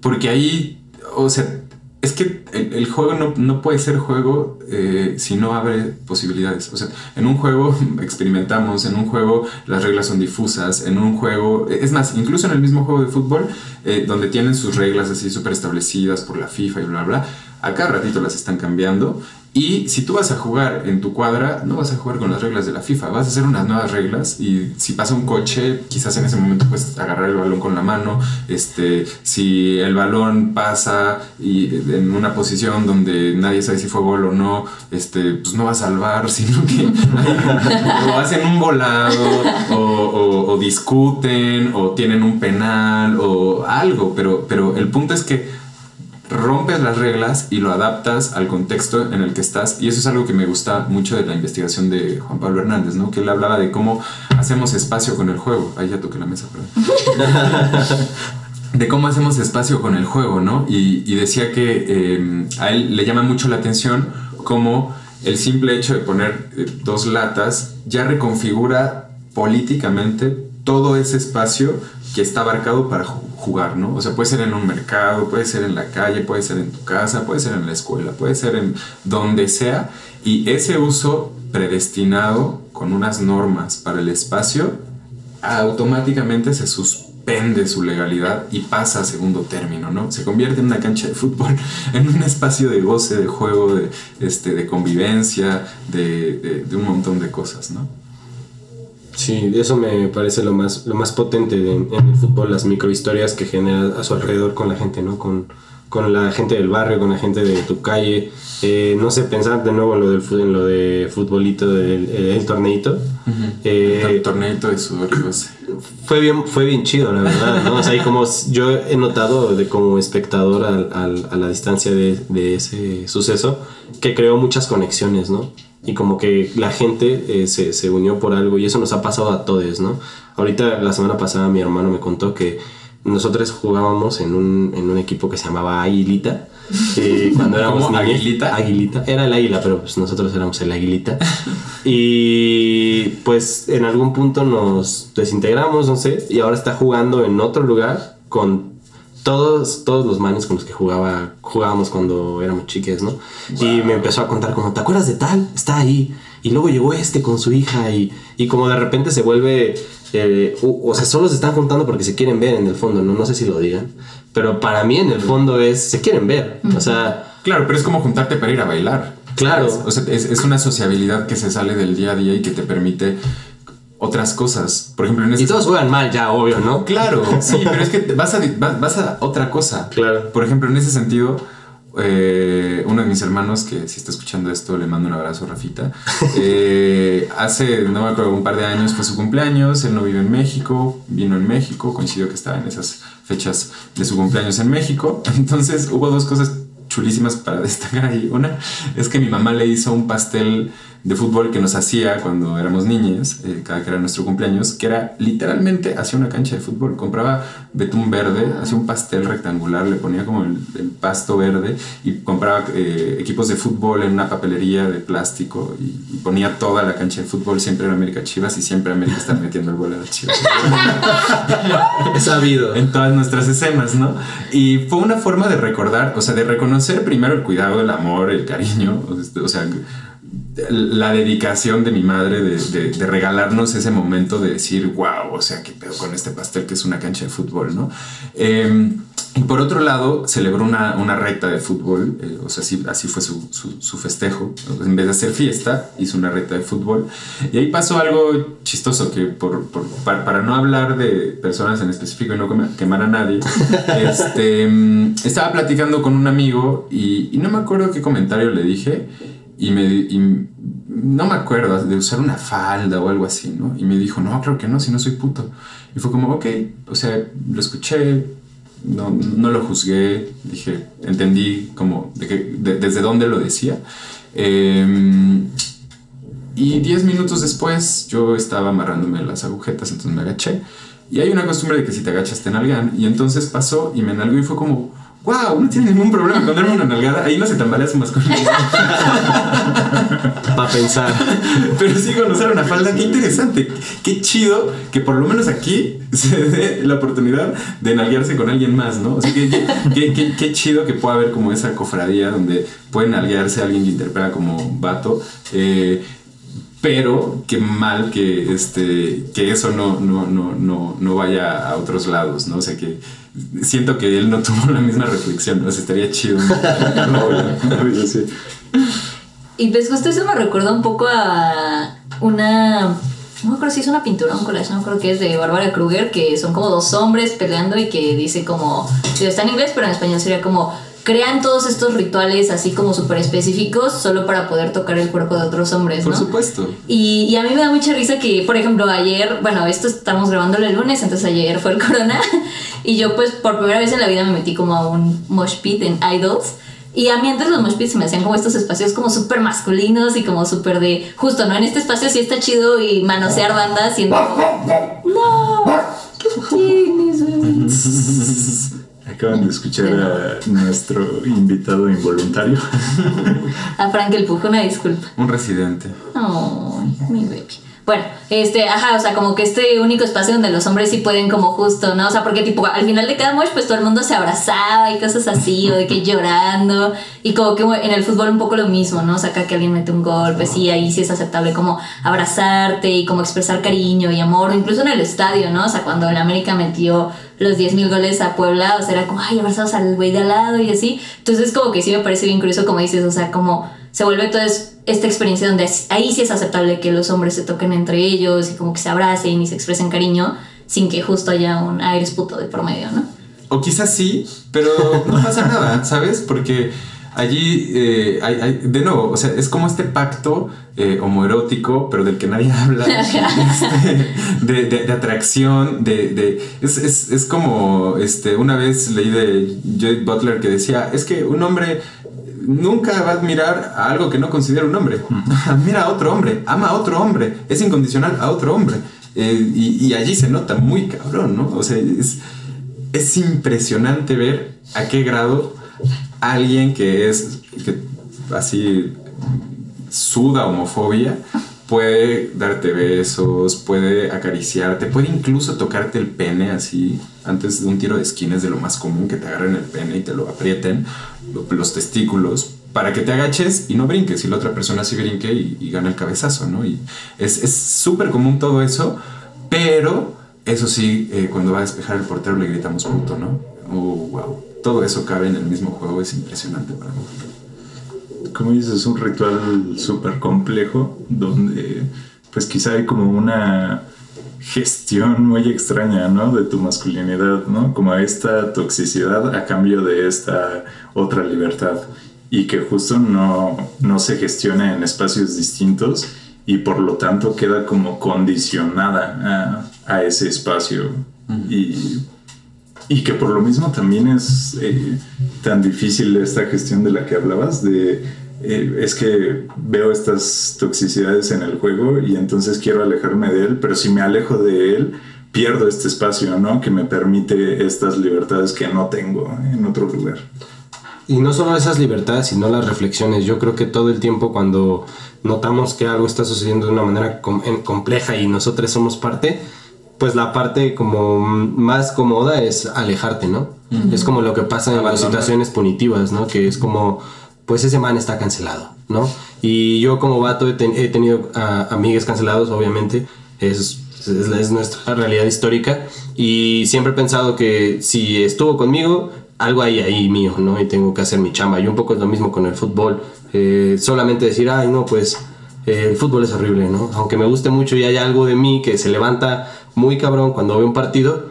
porque ahí, o sea, es que el, el juego no, no, puede ser juego eh, si no abre posibilidades. O sea, en un juego experimentamos, en un juego las reglas son difusas, en un juego, es más, incluso en el mismo juego de fútbol, eh, donde tienen sus reglas así súper establecidas por la FIFA y bla, bla, a cada ratito las están cambiando. Y si tú vas a jugar en tu cuadra, no vas a jugar con las reglas de la FIFA, vas a hacer unas nuevas reglas y si pasa un coche, quizás en ese momento puedes agarrar el balón con la mano, este, si el balón pasa y en una posición donde nadie sabe si fue gol o no, este, pues no va a salvar, sino que o hacen un volado o, o, o discuten o tienen un penal o algo, pero, pero el punto es que rompes las reglas y lo adaptas al contexto en el que estás. Y eso es algo que me gusta mucho de la investigación de Juan Pablo Hernández, ¿no? Que él hablaba de cómo hacemos espacio con el juego. Ahí ya toqué la mesa, perdón. de cómo hacemos espacio con el juego, ¿no? Y, y decía que eh, a él le llama mucho la atención cómo el simple hecho de poner eh, dos latas ya reconfigura políticamente todo ese espacio que está abarcado para jugar, ¿no? O sea, puede ser en un mercado, puede ser en la calle, puede ser en tu casa, puede ser en la escuela, puede ser en donde sea. Y ese uso predestinado con unas normas para el espacio, automáticamente se suspende su legalidad y pasa a segundo término, ¿no? Se convierte en una cancha de fútbol, en un espacio de goce, de juego, de, este, de convivencia, de, de, de un montón de cosas, ¿no?
Sí, eso me parece lo más, lo más potente en, en el fútbol, las microhistorias que genera a su alrededor con la gente, ¿no? Con, con la gente del barrio, con la gente de tu calle. Eh, no sé, pensar de nuevo en lo, del, en lo de futbolito, del el, torneito.
Uh -huh. eh, el torneito de sudor.
Fue bien, fue bien chido, la verdad, ¿no? O sea, y como yo he notado de como espectador al, al, a la distancia de, de, ese suceso, que creó muchas conexiones, ¿no? Y como que la gente eh, se, se unió por algo y eso nos ha pasado a todos, ¿no? Ahorita, la semana pasada, mi hermano me contó que nosotros jugábamos en un, en un equipo que se llamaba Aguilita. Eh, cuando éramos
¿Cómo?
niños,
¿Aguilita?
Aguilita. Era el águila, pero pues nosotros éramos el Aguilita. y pues en algún punto nos desintegramos, no sé, y ahora está jugando en otro lugar con todos, todos los manes con los que jugaba, jugábamos cuando éramos chiques, ¿no? Wow. Y me empezó a contar como, ¿te acuerdas de tal? Está ahí. y luego llegó este con su hija y, y como de repente se vuelve, eh, o, o sea, solo se están juntando porque se quieren ver en el fondo, ¿no? No sé si lo digan, pero para mí en el fondo es, se quieren ver, o sea,
Claro, pero es como juntarte para ir a bailar.
Claro.
O sea, es, es una sociabilidad que se sale del día a día y que te permite otras cosas. Por ejemplo, en ese
y todos juegan mal ya, obvio, ¿no?
Claro, sí, pero es que vas a, vas a otra cosa.
Claro.
Por ejemplo, en ese sentido, eh, uno de mis hermanos, que si está escuchando esto, le mando un abrazo, Rafita. eh, hace, no me acuerdo, un par de años fue su cumpleaños. Él no vive en México, vino en México, coincidió que estaba en esas fechas de su cumpleaños en México. Entonces hubo dos cosas chulísimas para destacar ahí. Una es que mi mamá le hizo un pastel de fútbol que nos hacía cuando éramos niñas, eh, cada que era nuestro cumpleaños, que era literalmente hacía una cancha de fútbol. Compraba betún verde, hacía un pastel rectangular, le ponía como el, el pasto verde y compraba eh, equipos de fútbol en una papelería de plástico y, y ponía toda la cancha de fútbol. Siempre era América Chivas y siempre América está metiendo el gol a las Chivas
Es sabido.
en todas nuestras escenas, ¿no? Y fue una forma de recordar, o sea, de reconocer primero el cuidado, el amor, el cariño, o sea, la dedicación de mi madre de, de- de regalarnos ese momento de decir, wow, o sea, qué pedo con este pastel que es una cancha de fútbol, ¿no? Eh, y por otro lado, celebró una, una recta de fútbol, eh, o sea, así, así fue su, su- su festejo. En vez de hacer fiesta, hizo una recta de fútbol. Y ahí pasó algo chistoso, que por, por- para, para no hablar de personas en específico y no quema- quemar a nadie, este, mm, estaba platicando con un amigo y, y no me acuerdo qué comentario le dije. Y, me, y no me acuerdo de usar una falda o algo así, ¿no? Y me dijo, no, creo que no, si no soy puto. Y fue como, ok, o sea, lo escuché, no, no lo juzgué, dije, entendí como de que, de- desde dónde lo decía. Eh, y 10 minutos después yo estaba amarrándome las agujetas, entonces me agaché. Y hay una costumbre de que si te agachas te nalgan. Y entonces pasó y me nalgó y fue como, wow, no tiene ningún problema con darme una nalgada. Ahí no se tambalea su masculinidad.
Para pensar.
Pero sí con usar una falda, qué interesante. Qué chido que por lo menos aquí se dé la oportunidad de nalguearse con alguien más, ¿no? O sea, que, qué- qué- qué chido que pueda haber como esa cofradía donde puede nalguearse a alguien que interpreta como vato. eh, pero qué mal que, este, que eso no, no, no, no, no vaya a otros lados, ¿no? O sea, que siento que él no tuvo la misma reflexión, ¿no? O sea, estaría chido.
Sí.
Y pues justo eso me recuerda un poco a una... No me acuerdo si es una pintura o un collage, no me acuerdo que es de Bárbara Kruger, que son como dos hombres peleando y que dice como... Está en inglés, pero en español sería como... Crean todos estos rituales así como súper específicos solo para poder tocar el cuerpo de otros hombres,
Por
¿no?
supuesto.
Y, y a mí me da mucha risa que, por ejemplo, ayer, bueno, esto estamos grabándolo el lunes, entonces ayer fue el corona, y yo pues por primera vez en la vida me metí como a un mosh pit en Idols. Y a mí antes los mosh pits se me hacían como estos espacios como súper masculinos y como súper de, justo, ¿no? En este espacio sí está chido y manosear bandas siendo... No, ¿qué tienes?
Acaban de escuchar a nuestro invitado involuntario.
A Frank el Pujo, una disculpa.
Un residente.
Ay, mi baby. Bueno, este, ajá, o sea, como que este único espacio donde los hombres sí pueden como justo, ¿no? O sea, porque tipo, al final de cada mosh, pues todo el mundo se abrazaba y cosas así, o de que llorando, y como que en el fútbol un poco lo mismo, ¿no? O sea, acá que alguien mete un gol, pues sí, ahí sí es aceptable como abrazarte y como expresar cariño y amor, o incluso en el estadio, ¿no? O sea, cuando el América metió los 10.000 goles a Puebla, o sea, era como, ay, abrazados al güey de al lado y así. Entonces, como que sí me parece bien curioso, como dices, o sea, como se vuelve toda es- esta experiencia donde ahí sí es aceptable que los hombres se toquen entre ellos y como que se abracen y se expresen cariño sin que justo haya un aire puto de promedio, ¿no?
O quizás sí, pero no pasa nada, ¿sabes? Porque allí, eh, hay, hay- de nuevo, o sea, es como este pacto eh, homoerótico, pero del que nadie habla, este, de, de- de atracción, de... es, es- es como, este, una vez leí de Judith Butler que decía, es que un hombre nunca va a admirar a algo que no considera un hombre. Admira a otro hombre, ama a otro hombre, es incondicional a otro hombre. Eh, y, y allí se nota muy cabrón, ¿no? O sea, es, es impresionante ver a qué grado alguien que es que así suda homofobia puede darte besos, puede acariciarte, puede incluso tocarte el pene así antes de un tiro de esquina es de lo más común que te agarren el pene y te lo aprieten lo- los testículos para que te agaches y no brinques y la otra persona sí brinque y, gana el cabezazo, ¿no? Y es súper común todo eso, pero eso sí, eh, cuando va a despejar el portero le gritamos punto, ¿no? Oh, wow. Todo eso cabe en el mismo juego, es impresionante para mí.
Como dices, es un ritual súper complejo donde pues quizá hay como una gestión muy extraña, ¿no? De tu masculinidad, ¿no? Como esta toxicidad a cambio de esta otra libertad y que justo no, no se gestiona en espacios distintos y por lo tanto queda como condicionada a, a ese espacio y, y, que por lo mismo también es eh, tan difícil esta gestión de la que hablabas de eh, es que veo estas toxicidades en el juego y entonces quiero alejarme de él, pero si me alejo de él, pierdo este espacio, ¿no? Que me permite estas libertades que no tengo en otro lugar.
Y no solo esas libertades, sino las reflexiones. Yo creo que todo el tiempo cuando notamos que algo está sucediendo de una manera compleja y nosotros somos parte, pues la parte como más cómoda es alejarte, ¿no? Es como lo que pasa en las situaciones punitivas, ¿no? Que es como pues ese man está cancelado, ¿no? Y yo como vato he, tenido amigas cancelados, obviamente, es, es, nuestra realidad histórica, y siempre he pensado que si estuvo conmigo, algo hay ahí mío, ¿no? Y tengo que hacer mi chamba. Y un poco es lo mismo con el fútbol. Eh, solamente decir, ay, no, pues eh, el fútbol es horrible, ¿no? Aunque me guste mucho y hay algo de mí que se levanta muy cabrón cuando veo un partido,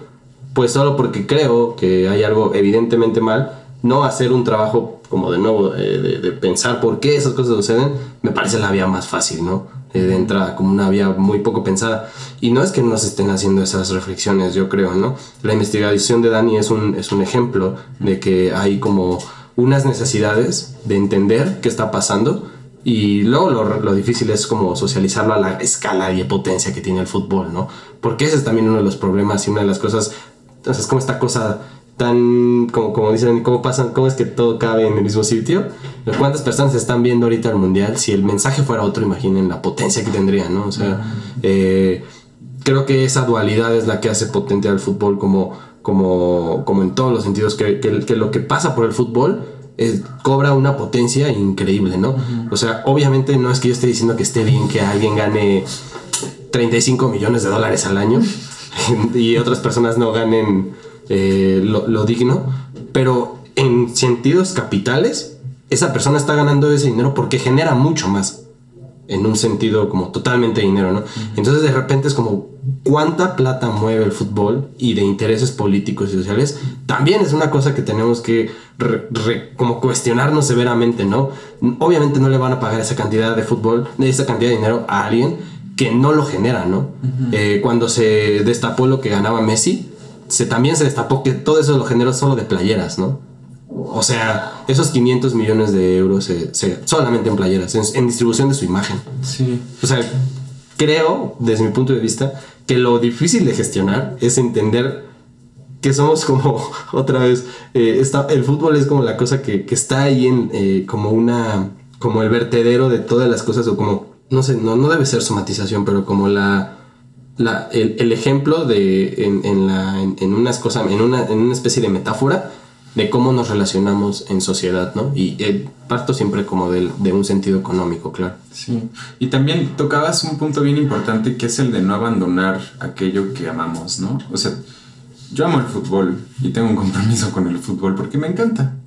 pues solo porque creo que hay algo evidentemente mal, no hacer un trabajo como de nuevo eh, de, pensar por qué esas cosas suceden, me parece la vía más fácil, ¿no? Eh, de entrada, como una vía muy poco pensada. Y no es que no se estén haciendo esas reflexiones, yo creo, ¿no? La investigación de Dani es un, es un ejemplo de que hay como unas necesidades de entender qué está pasando y luego lo, lo, difícil es como socializarlo a la escala y potencia que tiene el fútbol, ¿no? Porque ese es también uno de los problemas y una de las cosas, entonces es como esta cosa tan, como, como dicen, cómo pasan, cómo es que todo cabe en el mismo sitio. ¿Cuántas personas están viendo ahorita el mundial? Si el mensaje fuera otro, imaginen la potencia que tendría, ¿no? O sea, eh, creo que esa dualidad es la que hace potente al fútbol como, como, como en todos los sentidos, que, que, lo que pasa por el fútbol cobra una potencia increíble, ¿no? O sea, obviamente no es que yo esté diciendo que esté bien que alguien gane 35 millones de dólares al año y otras personas no ganen eh, lo, digno, pero en sentidos capitales, esa persona está ganando ese dinero porque genera mucho más. En un sentido como totalmente dinero, ¿no? Entonces de repente es como cuánta plata mueve el fútbol y de intereses políticos y sociales, también es una cosa que tenemos que como cuestionarnos severamente, ¿no? Obviamente no le van a pagar esa cantidad de fútbol, esa cantidad de dinero a alguien que no lo genera, ¿no? Eh, cuando se destapó lo que ganaba Messi, se, también se destapó que todo eso lo generó solo de playeras, ¿no? O sea, esos 500 millones de euros se, solamente en playeras, en, distribución de su imagen. Sí. O sea, creo, desde mi punto de vista, que lo difícil de gestionar es entender que somos como, otra vez, eh, el fútbol es como la cosa que, está ahí en, eh, como una, como el vertedero de todas las cosas, o como, no sé, no, no debe ser somatización, pero como la el, ejemplo de en, la, en, unas cosas, en una, en una especie de metáfora de cómo nos relacionamos en sociedad, ¿no? Y eh, parto siempre como de, de, un sentido económico, claro.
Sí, y también tocabas un punto bien importante que es el de no abandonar aquello que amamos, ¿no? O sea, yo amo el fútbol y tengo un compromiso con el fútbol porque me encanta.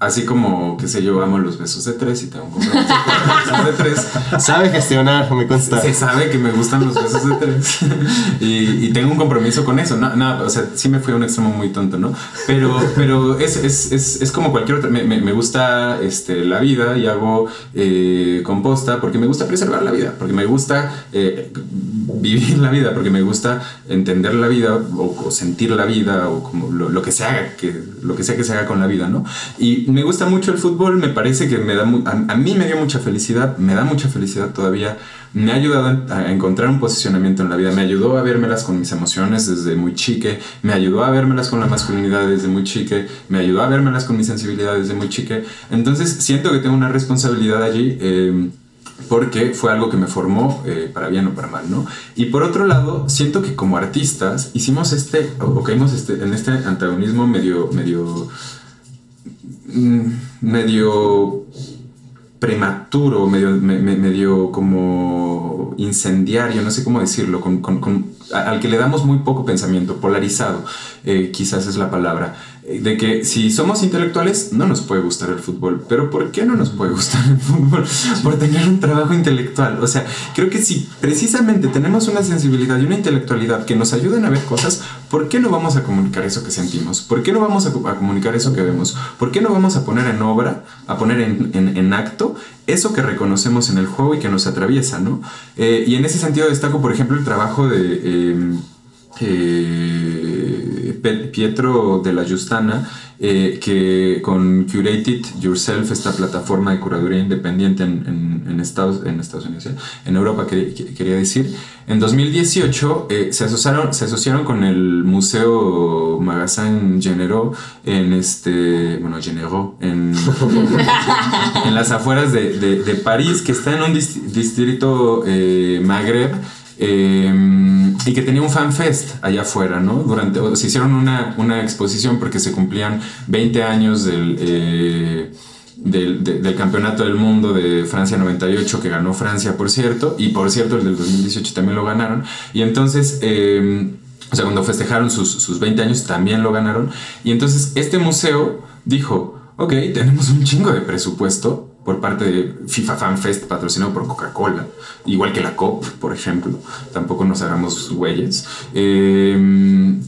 Así como, qué sé yo, amo los besos de tres y tengo un compromiso con los besos de tres.
Sabe gestionar, me consta.
Se sabe que me gustan los besos de tres. y, y, tengo un compromiso con eso. No, no, o sea, sí me fui a un extremo muy tonto, ¿no? Pero, pero es, es, es, es como cualquier otra. Me, me, me, gusta este, la vida y hago eh, composta porque me gusta preservar la vida, porque me gusta eh, vivir la vida, porque me gusta entender la vida o, sentir la vida o como lo, lo, que se haga, que, lo que sea que se haga con la vida, ¿no? Y me gusta mucho el fútbol, me parece que me da, a, mí me dio mucha felicidad, me da mucha felicidad todavía, me ha ayudado a encontrar un posicionamiento en la vida, me ayudó a vérmelas con mis emociones desde muy chique, me ayudó a vérmelas con la masculinidad desde muy chique, me ayudó a vérmelas con mi sensibilidad desde muy chique, entonces siento que tengo una responsabilidad allí. Eh, porque fue algo que me formó eh, para bien o para mal, ¿no? Y por otro lado, siento que como artistas hicimos este, o caímos este, en este antagonismo medio, medio medio prematuro, medio, medio como incendiario, no sé cómo decirlo, al que le damos muy poco pensamiento, polarizado, eh, quizás es la palabra de que si somos intelectuales no nos puede gustar el fútbol, pero ¿por qué no nos puede gustar el fútbol? Por tener un trabajo intelectual. O sea, creo que si precisamente tenemos una sensibilidad y una intelectualidad que nos ayuden a ver cosas, ¿por qué no vamos a comunicar eso que sentimos? ¿Por qué no vamos a, comunicar eso que vemos? ¿Por qué no vamos a poner en obra, a poner en, acto eso que reconocemos en el juego y que nos atraviesa, ¿no? Eh, y en ese sentido destaco, por ejemplo, el trabajo de... Eh, eh, Pietro de la Justana, eh, que con Curated Yourself, esta plataforma de curaduría independiente en, Estados, en Estados Unidos, ¿eh? en Europa quería decir, en 2018 se, asociaron, se asociaron con el Museo Magazin Genero en este, bueno, Genero, en, en las afueras de, de, París, que está en un distrito Magreb, Em, y que tenía un fan fest allá afuera, ¿no? Durante, se hicieron una, una exposición porque se cumplían 20 años del, eh, del, del, Campeonato del Mundo de Francia 98, que ganó Francia, por cierto, y por cierto el del 2018 también lo ganaron. Y entonces... Em, o sea, cuando festejaron sus, sus 20 años también lo ganaron. Y entonces este museo dijo, ok, tenemos un chingo de presupuesto, por parte de FIFA Fan Fest patrocinado por Coca-Cola, igual que la COP, por ejemplo, tampoco nos hagamos güeyes. Eh,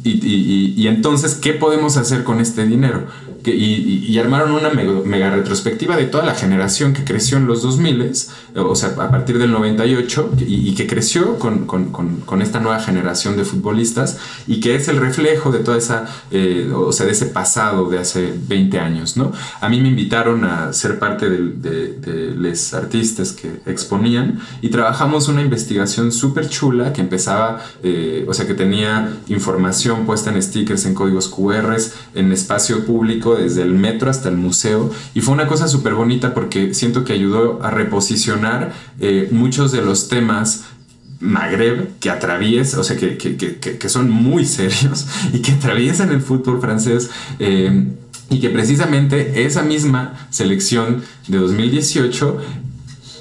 y, entonces, ¿qué podemos hacer con este dinero? y, armaron una mega, retrospectiva de toda la generación que creció en los 2000, o sea, a partir del 98, y, que creció con, esta nueva generación de futbolistas, y que es el reflejo de toda esa, eh, o sea, de ese pasado de hace 20 años, ¿no? A mí me invitaron a ser parte de, los artistas que exponían, y trabajamos una investigación súper chula que empezaba, eh, o sea, que tenía información puesta en stickers, en códigos QR, en espacio público, desde el metro hasta el museo, y fue una cosa súper bonita porque siento que ayudó a reposicionar eh, muchos de los temas Magreb que atraviesan, o sea, que, que, que, son muy serios y que atraviesan el fútbol francés. Eh, y que precisamente esa misma selección de 2018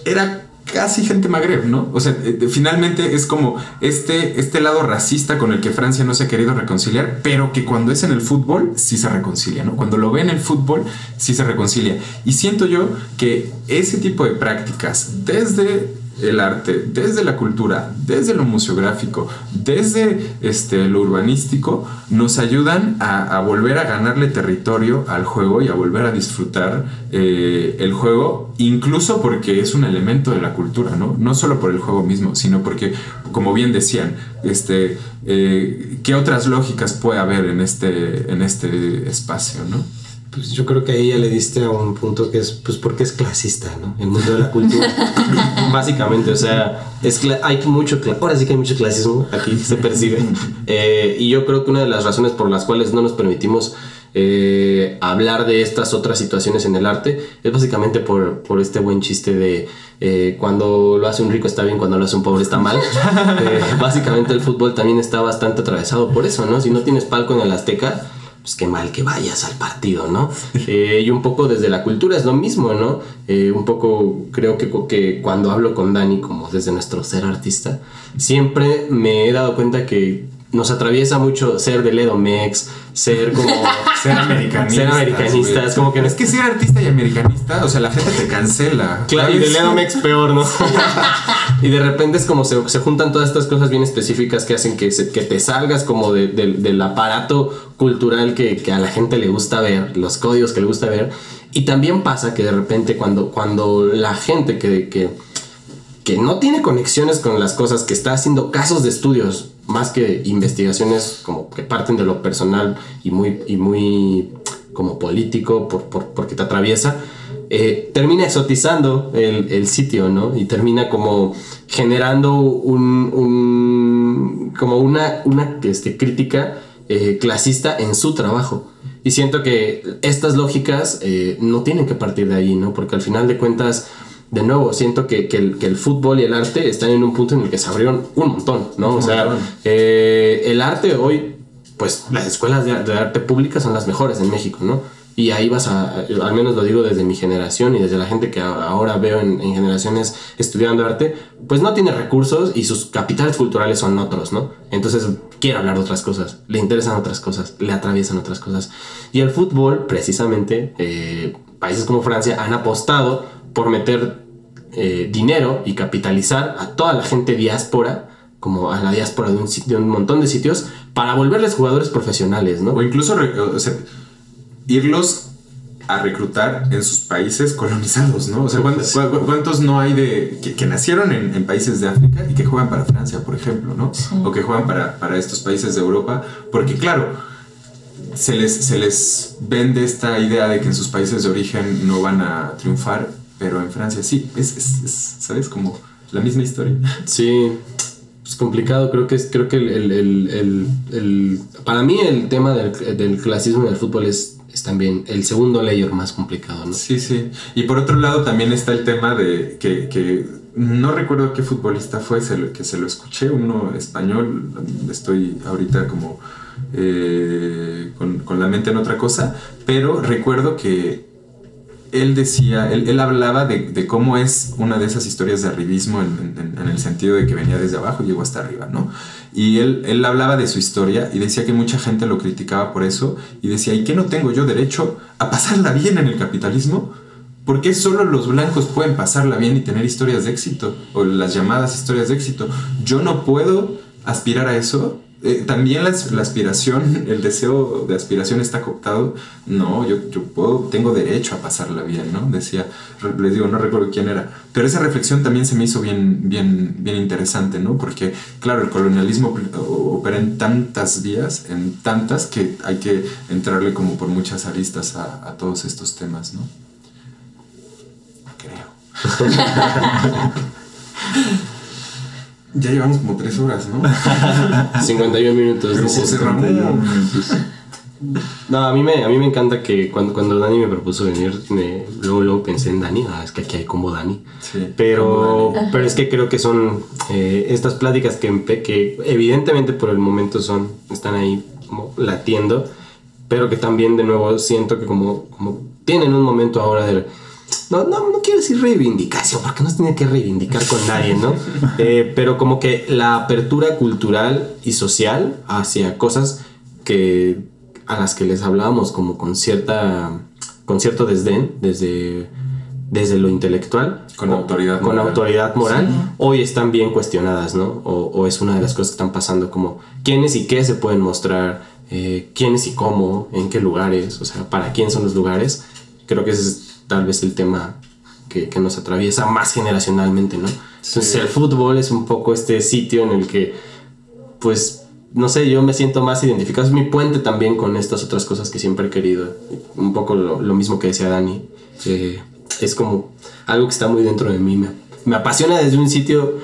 era casi gente magreb, ¿no? O sea, eh, finalmente es como este, este lado racista con el que Francia no se ha querido reconciliar, pero que cuando es en el fútbol sí se reconcilia, ¿no? Cuando lo ve en el fútbol sí se reconcilia. Y siento yo que ese tipo de prácticas, desde el arte, desde la cultura, desde lo museográfico, desde este, lo urbanístico, nos ayudan a, volver a ganarle territorio al juego y a volver a disfrutar eh, el juego, incluso porque es un elemento de la cultura, ¿no? No solo por el juego mismo, sino porque, como bien decían, este, eh, ¿qué otras lógicas puede haber en este, en este espacio, ¿no?
Pues yo creo que ahí ya le diste a un punto que es, pues, porque es clasista, ¿no? El mundo de la cultura. Básicamente, o sea, es hay mucho, ahora sí que hay mucho clasismo, aquí se percibe. Eh, y yo creo que una de las razones por las cuales no nos permitimos eh, hablar de estas otras situaciones en el arte es básicamente por, por este buen chiste de eh, cuando lo hace un rico está bien, cuando lo hace un pobre está mal. básicamente el fútbol también está bastante atravesado por eso, ¿no? Si no tienes palco en el Azteca, pues qué mal que vayas al partido, ¿no? Eh, y un poco desde la cultura es lo mismo, ¿no? Eh, un poco creo que, que cuando hablo con Dani, como desde nuestro ser artista, siempre me he dado cuenta que nos atraviesa mucho ser del Edomex, ser como...
ser americanista.
Ser americanistas, como que...
Es que ser artista y americanista, o sea, la gente te cancela.
Claro, y del Edomex peor, ¿no? y de repente es como se, se, juntan todas estas cosas bien específicas que hacen que, que te salgas como del aparato cultural que, que, a la gente le gusta ver, los códigos que le gusta ver. Y también pasa que de repente cuando, cuando la gente que, que, que no tiene conexiones con las cosas, que está haciendo casos de estudios más que investigaciones como que parten de lo personal y muy, y muy como político por, porque te atraviesa, eh, termina exotizando el, sitio, ¿no? Y termina como generando un, como una, una este, crítica eh, clasista en su trabajo. Y siento que estas lógicas eh, no tienen que partir de ahí, ¿no? Porque al final de cuentas de nuevo, siento que, el, fútbol y el arte están en un punto en el que se abrieron un montón, ¿no? O sea, eh, el arte hoy, pues las escuelas de, arte públicas son las mejores en México, ¿no? y ahí vas a, al menos lo digo desde mi generación y desde la gente que ahora veo en, generaciones estudiando arte, pues no tiene recursos y sus capitales culturales son otros, ¿no? Entonces quiere hablar de otras cosas, le interesan otras cosas, le atraviesan otras cosas. Y el fútbol, precisamente, eh, países como Francia han apostado por meter eh, dinero y capitalizar a toda la gente diáspora como a la diáspora de un, de un montón de sitios para volverles jugadores profesionales, ¿no?
O incluso irlos a reclutar en sus países colonizados, ¿no? O sea, ¿cuántos, no hay de que, nacieron en, países de África y que juegan para Francia, por ejemplo, ¿no? O que juegan para, para, estos países de Europa, porque claro, se les, se les vende esta idea de que en sus países de origen no van a triunfar, pero en Francia sí, es, es, ¿sabes? Como la misma historia.
Sí, es complicado, creo que es, creo que el, el, el, para mí el tema del, del clasismo en el fútbol es es también el segundo layer más complicado, ¿no?
Sí, sí. Y por otro lado también está el tema de que, no recuerdo qué futbolista fue que se lo escuché, uno español, estoy ahorita como eh, con, la mente en otra cosa, pero recuerdo que él decía, él, hablaba de, cómo es una de esas historias de arribismo en, en, el sentido de que venía desde abajo y llegó hasta arriba, ¿no? Y él, él hablaba de su historia y decía que mucha gente lo criticaba por eso y decía, ¿y qué no tengo yo derecho a pasarla bien en el capitalismo? ¿Por qué solo los blancos pueden pasarla bien y tener historias de éxito? O las llamadas historias de éxito. Yo no puedo aspirar a eso eh, también la, aspiración, el deseo de aspiración está cooptado. No, yo, yo puedo, tengo derecho a pasarla bien, ¿no? Decía, les digo, no recuerdo quién era. Pero esa reflexión también se me hizo bien, bien, bien interesante, ¿no? Porque, claro, el colonialismo opera en tantas vías, en tantas, que hay que entrarle como por muchas aristas a, a todos estos temas, ¿no? Creo. Ya llevamos como tres horas, ¿no?
51 minutos. No, a mí, me, a mí me encanta que cuando, cuando Dani me propuso venir, luego, luego pensé en Dani, ah, es que aquí hay como Dani. pero, pero es que creo que son eh, estas pláticas que, que evidentemente por el momento son, están ahí como latiendo, pero que también de nuevo siento que como, como tienen un momento ahora de no, no, no quiero decir reivindicación, porque no se tiene que reivindicar con nadie, ¿no? Eh, pero como que la apertura cultural y social hacia cosas que a las que les hablábamos como con cierta con cierto desdén desde desde lo intelectual.
Con autoridad
con autoridad moral. Hoy están bien cuestionadas no o, es una de las cosas que están pasando como quiénes y qué se pueden mostrar eh, quiénes y cómo en qué lugares o sea para quién son los lugares. Creo que ese es tal vez el tema que, que nos atraviesa más generacionalmente, ¿no? Entonces el fútbol es un poco este sitio en el que, pues, no sé, yo me siento más identificado. Es mi puente también con estas otras cosas que siempre he querido. Un poco lo, lo mismo que decía Dani. es como algo que está muy dentro de mí. Me, me apasiona desde un sitio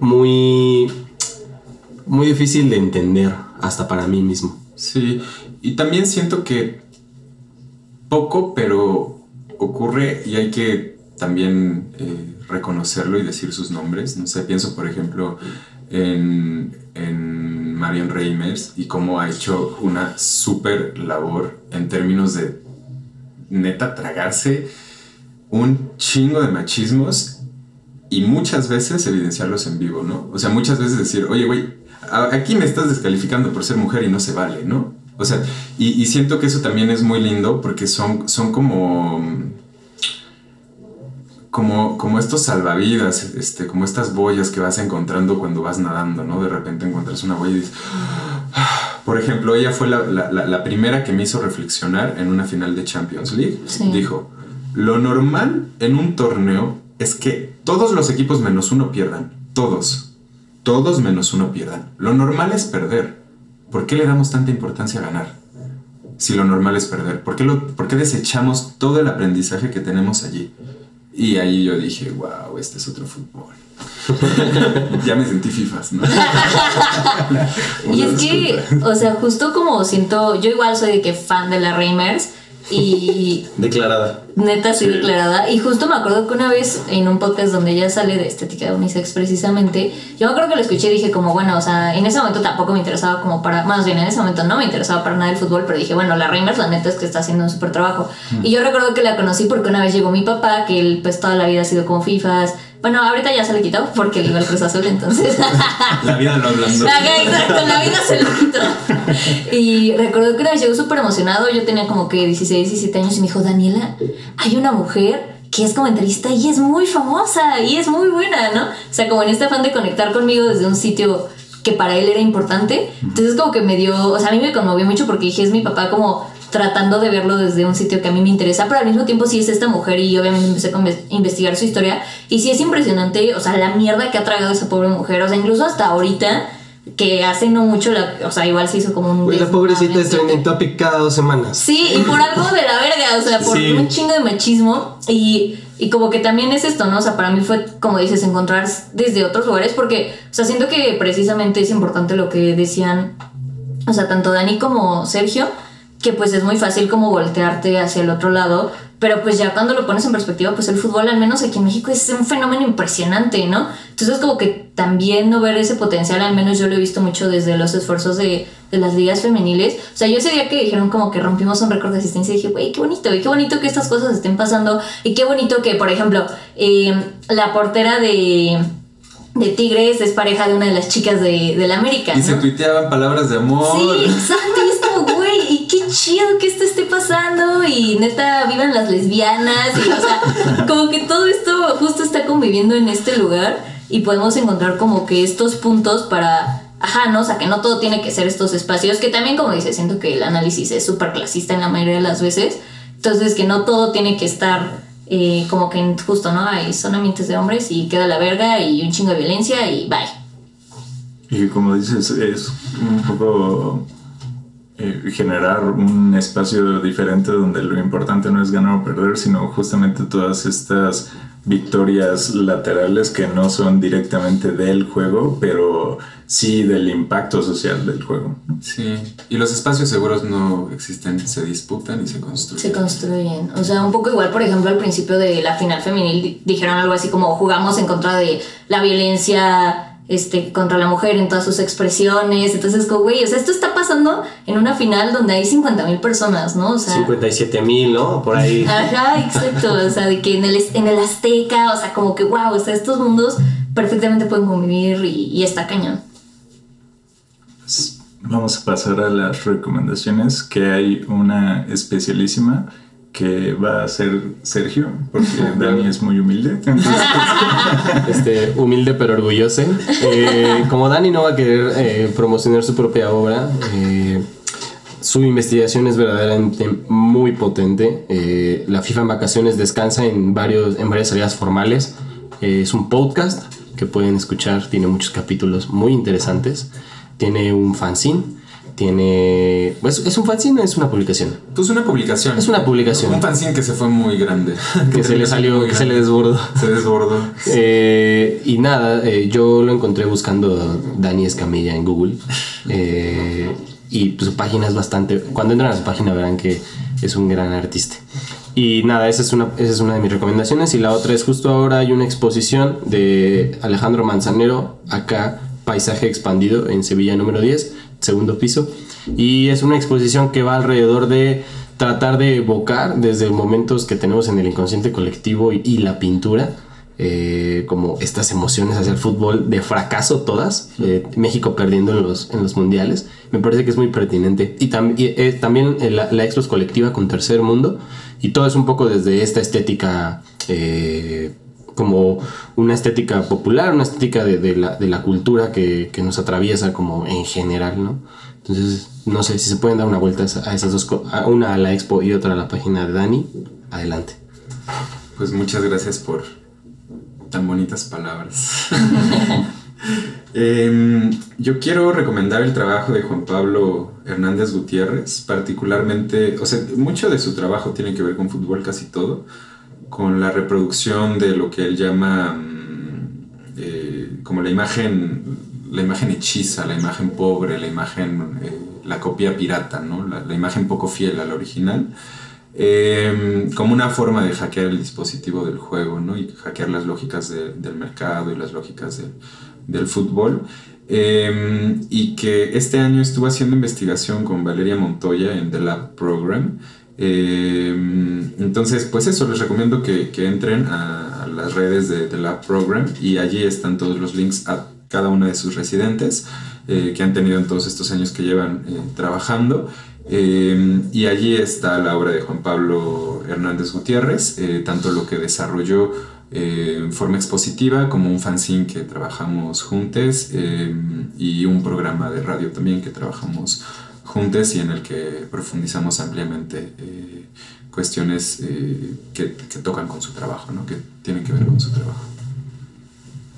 muy, muy difícil de entender, hasta para mí mismo.
Sí, y también siento que poco, pero ocurre y hay que también eh, reconocerlo y decir sus nombres. No sé, pienso por ejemplo en, en Marion Reimers y cómo ha hecho una súper labor en términos de neta tragarse un chingo de machismos y muchas veces evidenciarlos en vivo, ¿no? O sea, muchas veces decir, oye, güey, aquí me estás descalificando por ser mujer y no se vale, ¿no? O sea, y, siento que eso también es muy lindo porque son, son como, como, como estos salvavidas, este, como estas boyas que vas encontrando cuando vas nadando, ¿no? De repente encuentras una boya y dices... Ah". Por ejemplo, ella fue la, primera que me hizo reflexionar en una final de Champions League. Dijo, lo normal en un torneo es que todos los equipos menos uno pierdan. Todos. Todos menos uno pierdan. Lo normal es perder. ¿Por qué le damos tanta importancia a ganar? Si lo normal es perder. ¿Por qué, lo, por qué desechamos todo el aprendizaje que tenemos allí? Y ahí yo dije, wow, este es otro fútbol. ya me sentí FIFAs, ¿no?
y es que, o sea, justo como siento, yo igual soy de que fan de la Reimers, y
Declarada.
neta sí declarada. Y justo me acuerdo que una vez en un podcast donde ella sale de estética de unisex precisamente, yo me acuerdo que lo escuché y dije como, bueno, o sea, en ese momento tampoco me interesaba como para, más bien en ese momento no me interesaba para nada el fútbol, pero dije, bueno, la Reimers la neta es que está haciendo un súper trabajo. Y yo recuerdo que la conocí porque una vez llegó mi papá, que él pues toda la vida ha sido como FIFAs. Bueno, ahorita ya se le quitó porque él iba al Cruz Azul, entonces...
La vida lo hablando.
Ajá, exacto, la vida se lo quitó. Y recuerdo que una vez llegó súper emocionado, yo tenía como que 16, 17 años y me dijo, Daniela, hay una mujer que es comentarista y es muy famosa y es muy buena, ¿no? O sea, como en este afán de conectar conmigo desde un sitio que para él era importante. Entonces como que me dio, o sea, a mí me conmovió mucho porque dije, es mi papá como tratando de verlo desde un sitio que a mí me interesa, pero al mismo tiempo sí es esta mujer y obviamente empecé a inves- investigar su historia y sí es impresionante, o sea, la mierda que ha tragado esa pobre mujer, o sea, incluso hasta ahorita que hace no mucho, la, o sea, igual se hizo como un...
Güey, la pobrecita
en
es trending topic cada dos semanas.
Sí, y por algo de la verga, o sea, por
Sí.
un chingo de machismo. Y, y como que también es esto, ¿no? O sea, para mí fue, como dices, encontrar desde otros lugares, porque, o sea, siento que precisamente es importante lo que decían, o sea, tanto Dani como Sergio, que pues es muy fácil como voltearte hacia el otro lado, pero pues ya cuando lo pones en perspectiva, pues el fútbol, al menos aquí en México, es un fenómeno impresionante, ¿no? Entonces como que también no ver ese potencial, al menos yo lo he visto mucho desde los esfuerzos de, de las ligas femeniles. O sea, yo ese día que dijeron como que rompimos un récord de asistencia, dije, güey, qué bonito, y qué bonito que estas cosas estén pasando, y qué bonito que, por ejemplo, eh, la portera de, de Tigres es pareja de una de las chicas de, del América.
Y se tuiteaban palabras de amor.
Sí, exacto. Chido que esto esté pasando. Y neta, vivan las lesbianas. Y, o sea, como que todo esto justo está conviviendo en este lugar. Y podemos encontrar como que estos puntos para. Ajá, ¿no? O sea, que no todo tiene que ser estos espacios. Que también, como dice, siento que el análisis es súper clasista en la mayoría de las veces. Entonces, que no todo tiene que estar eh, como que justo, ¿no? Hay son ambientes de hombres y queda la verga y un chingo de violencia y bye.
Y como dices, es un poco eh, generar un espacio diferente donde lo importante no es ganar o perder, sino justamente todas estas victorias laterales que no son directamente del juego, pero sí del impacto social del juego.
Sí, y los espacios seguros no existen, se disputan y se construyen.
Se construyen. O sea, un poco igual, por ejemplo, al principio de la final femenil di- dijeron algo así como jugamos en contra de la violencia este, contra la mujer en todas sus expresiones. Entonces, como, güey, o sea, esto está pasando en una final donde hay 50 mil personas, ¿no? O sea,
57 mil, ¿no? Por ahí.
Ajá, exacto. O sea, de que en el, en el Azteca, o sea, como que, wow, o sea, estos mundos perfectamente pueden convivir y, y está cañón.
Vamos a pasar a las recomendaciones, que hay una especialísima que va a ser Sergio, porque Dani es muy humilde. Entonces,
este, humilde pero orgulloso. Eh, como Dani no va a querer eh, promocionar su propia obra, eh, su investigación es verdaderamente muy potente. Eh, la FIFA en vacaciones descansa en, varios, en varias áreas formales. Eh, es un podcast que pueden escuchar, tiene muchos capítulos muy interesantes. Tiene un fanzine, tiene... pues, ¿Es un fanzine o es una publicación?
Pues una publicación.
Es una publicación.
Un fanzine que se fue muy grande.
Que se le salió, que se le desbordó.
Se desbordó.
Eh, y nada, eh, yo lo encontré buscando Dani Escamilla en Google. Eh, y pues, su página es bastante. Cuando entran a su página verán que es un gran artista. Y nada, esa es, una, esa es una de mis recomendaciones. Y la otra es justo ahora hay una exposición de Alejandro Manzanero, acá Paisaje Expandido, en Sevilla número 10, segundo piso. Y es una exposición que va alrededor de tratar de evocar desde momentos que tenemos en el inconsciente colectivo y, la pintura eh, como estas emociones hacia el fútbol de fracaso todas, eh, México perdiendo en los, en los mundiales, me parece que es muy pertinente. Y, tam- y, eh, también la, la expo es colectiva con Tercer Mundo, y todo es un poco desde esta estética, como una estética popular, una estética de, de la, de la cultura que, que nos atraviesa como en general, ¿no? Entonces, no sé si se pueden dar una vuelta a esa- a esas dos, a una a la expo y otra a la página de Dani, adelante.
Pues muchas gracias por tan bonitas palabras. Em, yo quiero recomendar el trabajo de Juan Pablo Hernández Gutiérrez, particularmente, o sea, mucho de su trabajo tiene que ver con fútbol, casi todo, con la reproducción de lo que él llama mm, eh, como la imagen, la imagen hechiza, la imagen pobre, la imagen, eh, la copia pirata, ¿no? la, la imagen poco fiel a la original. em, como una forma de hackear el dispositivo del juego, ¿no? Y hackear las lógicas del mercado y las lógicas del fútbol. Em, y que este año estuvo haciendo investigación con Valeria Montoya en The Lab Program. Em, entonces, pues eso, les recomiendo que, que entren a, las redes de The Lab Program y allí están todos los links a cada una de sus residentes eh, que han tenido en todos estos años que llevan eh, trabajando. Em, y allí está la obra de Juan Pablo Hernández Gutiérrez, eh, tanto lo que desarrolló en forma expositiva como un fanzine que trabajamos juntos em, y un programa de radio también que trabajamos juntos y en el que profundizamos ampliamente cuestiones que, que, tocan con su trabajo, ¿no? que tienen que ver con su trabajo.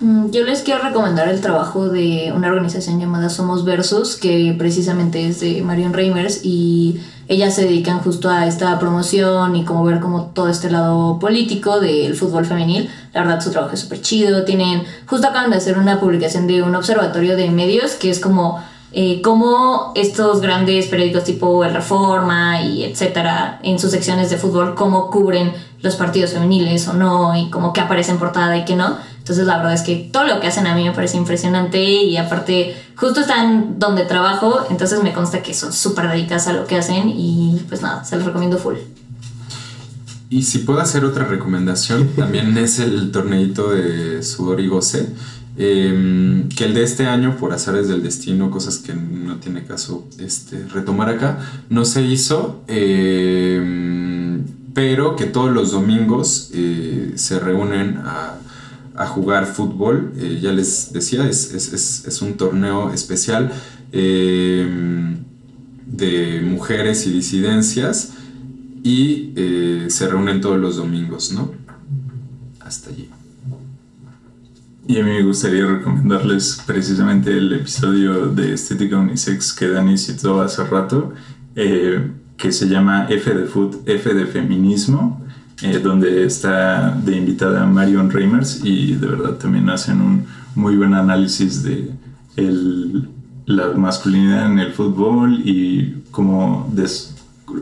Mm, yo les quiero recomendar el trabajo de una organización llamada Somos Versus, que precisamente es de Marion Reimers y ellas se dedican justo a esta promoción y como ver como todo este lado político del fútbol femenil. La verdad su trabajo es súper chido. Tienen, justo acaban de hacer una publicación de un observatorio de medios que es como eh, cómo estos grandes periódicos tipo El Reforma y etcétera, en sus secciones de fútbol, cómo cubren los partidos femeniles o no y cómo que aparece en portada y que no. Entonces la verdad es que todo lo que hacen a mí me parece impresionante y aparte justo están donde trabajo, entonces me consta que son súper dedicadas a lo que hacen y pues nada, se los recomiendo full.
Y si puedo hacer otra recomendación, también es el torneito de sudor y goce. Em, que el de este año, por azares del destino, cosas que no tiene caso este, retomar acá, no se hizo, em, pero que todos los domingos eh, se reúnen a a jugar fútbol. Eh, ya les decía, es, un torneo especial eh, de mujeres y disidencias y eh, se reúnen todos los domingos, ¿no? Hasta allí.
Y a mí me gustaría recomendarles precisamente el episodio de Estética Unisex que Dani citó hace rato, que se llama F de Food, F de Feminismo eh, donde está de invitada Marion Reimers y de verdad también hacen un muy buen análisis de la masculinidad en el fútbol y como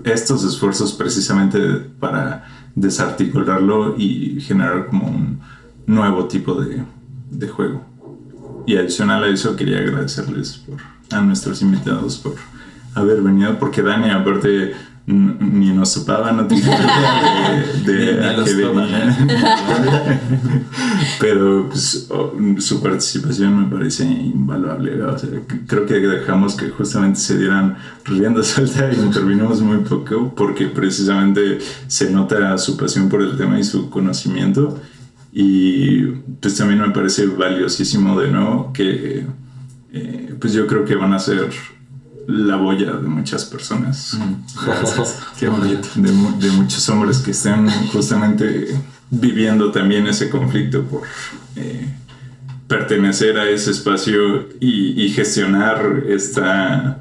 estos esfuerzos precisamente para desarticularlo y generar como un nuevo tipo de, de juego. Y adicional a eso quería agradecerles por, a nuestros invitados por haber venido, porque Dani aparte ni nos topaba, no tenía idea de, a qué venía. Pero pues, su participación me parece invaluable. creo que dejamos que justamente se dieran rienda suelta y intervinimos muy poco porque precisamente se nota su pasión por el tema y su conocimiento. Y pues también me parece valiosísimo de nuevo que eh, pues yo creo que van a ser la boya de muchas personas.
Qué bonito.
De, muchos hombres que están justamente viviendo también ese conflicto por eh, pertenecer a ese espacio y, y gestionar esta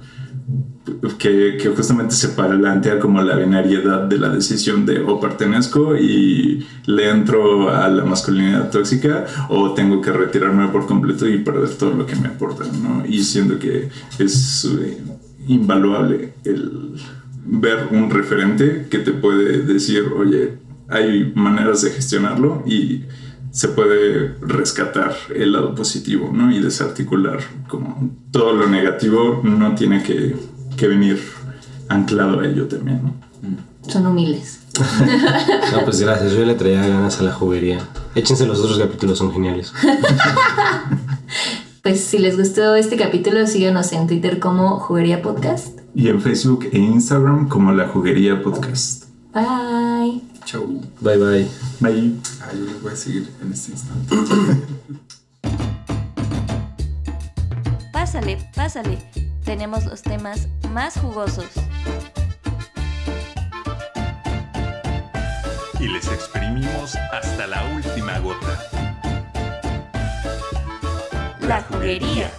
que, que, justamente se plantea como la binariedad de la decisión de o pertenezco y le entro a la masculinidad tóxica o tengo que retirarme por completo y perder todo lo que me aporta, ¿no? Y siendo que es eh, invaluable el ver un referente que te puede decir, oye, hay maneras de gestionarlo y se puede rescatar el lado positivo, ¿no? Y desarticular como todo lo negativo no tiene que que venir anclado a ello también, ¿no?
Son humildes.
no, pues gracias, yo le traía ganas a la juguería. Échense los otros capítulos, son geniales.
pues si les gustó este capítulo, síganos en Twitter como Juguería Podcast.
Y en Facebook e Instagram como La Juguería Podcast.
Bye.
Chau.
Bye bye.
Bye.
Ahí les voy a seguir en este instante.
pásale, pásale tenemos los temas más jugosos.
Y les exprimimos hasta la última gota.
La juguería.